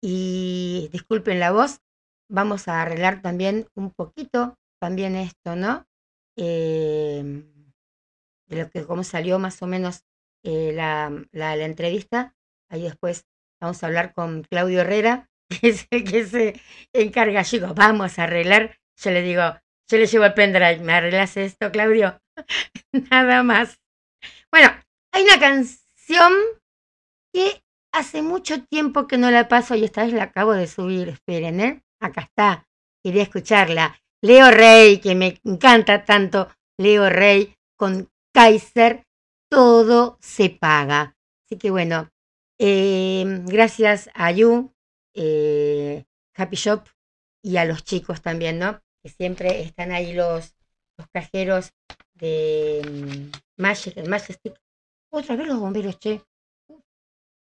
Y disculpen la voz, vamos a arreglar también un poquito, también esto, ¿no? Eh, de lo que, cómo salió más o menos eh, la, la, la, entrevista. Ahí después vamos a hablar con Claudio Herrera, que es el que se encarga. Yo vamos a arreglar. Yo le digo, yo le llevo el pendrive, ¿me arreglas esto, Claudio? Nada más. Bueno, hay una canción que hace mucho tiempo que no la paso y esta vez la acabo de subir. Esperen, ¿eh? Acá está. Quería escucharla. Leo Rey, que me encanta tanto. Leo Rey con Kaiser. Todo se paga. Así que bueno, eh, gracias a You, eh, Happy Shop y a los chicos también, ¿no? Que siempre están ahí los, los cajeros de um, Magic, el Majestic. Otra vez los bomberos, che.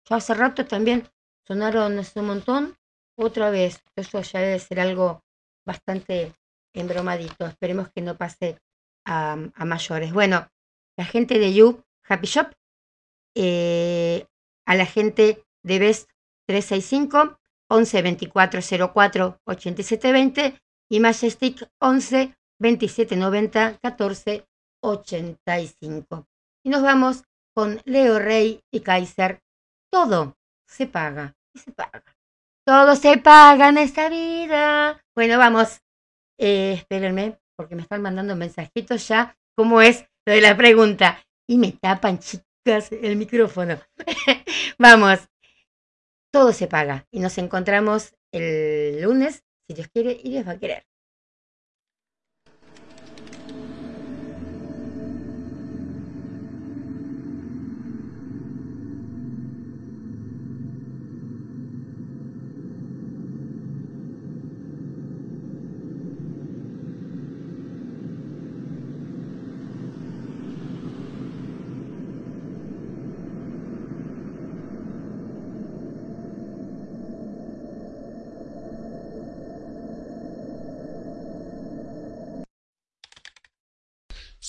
Ya hace rato también sonaron un montón. Otra vez, eso ya debe ser algo bastante embromadito. Esperemos que no pase a, a mayores. Bueno, la gente de You Happy Shop, eh, a la gente de Best 365, 11 24 04 87 20 y Majestic 11 27 90 14 85. Y nos vamos con Leo Rey y Kaiser todo se paga y se paga. Todo se paga en esta vida. Bueno, vamos. Eh, espérenme, porque me están mandando mensajitos ya. ¿Cómo es lo de la pregunta? Y me tapan, chicas, el micrófono. vamos. Todo se paga. Y nos encontramos el lunes, si Dios quiere, y Dios va a querer.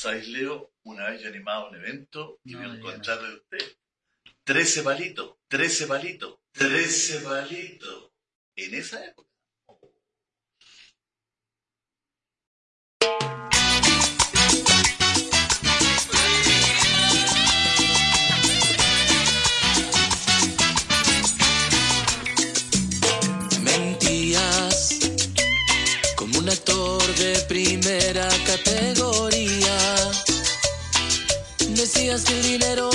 ¿Sabes, Leo? Una vez yo animaba un evento y no, me encontrarle de usted. Trece palitos, trece palitos, trece palitos. En esa época. Mentías como un actor de primera categoría. Decías que el dinero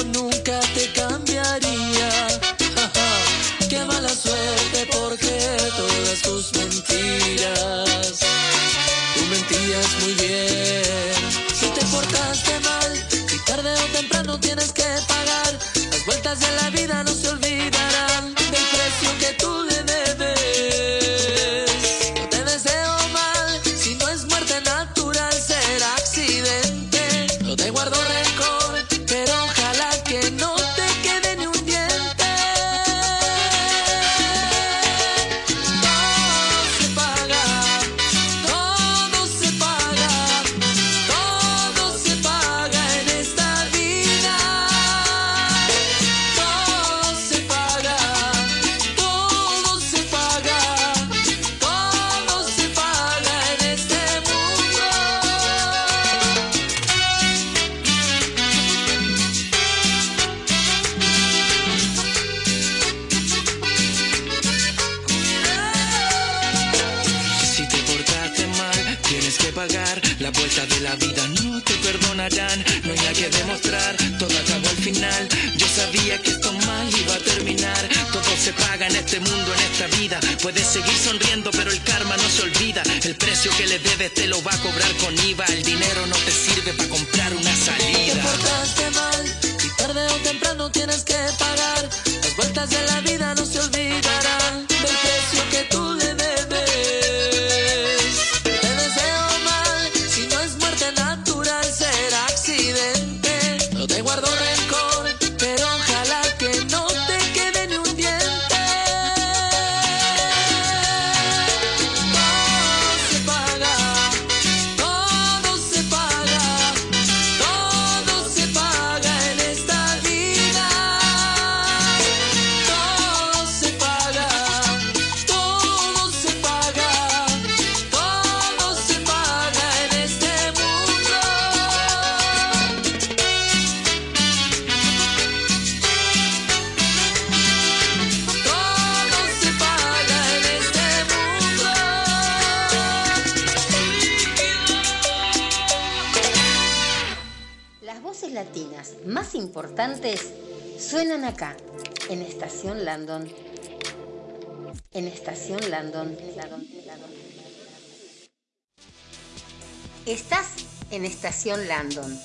Landon,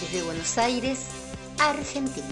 desde Buenos Aires, Argentina.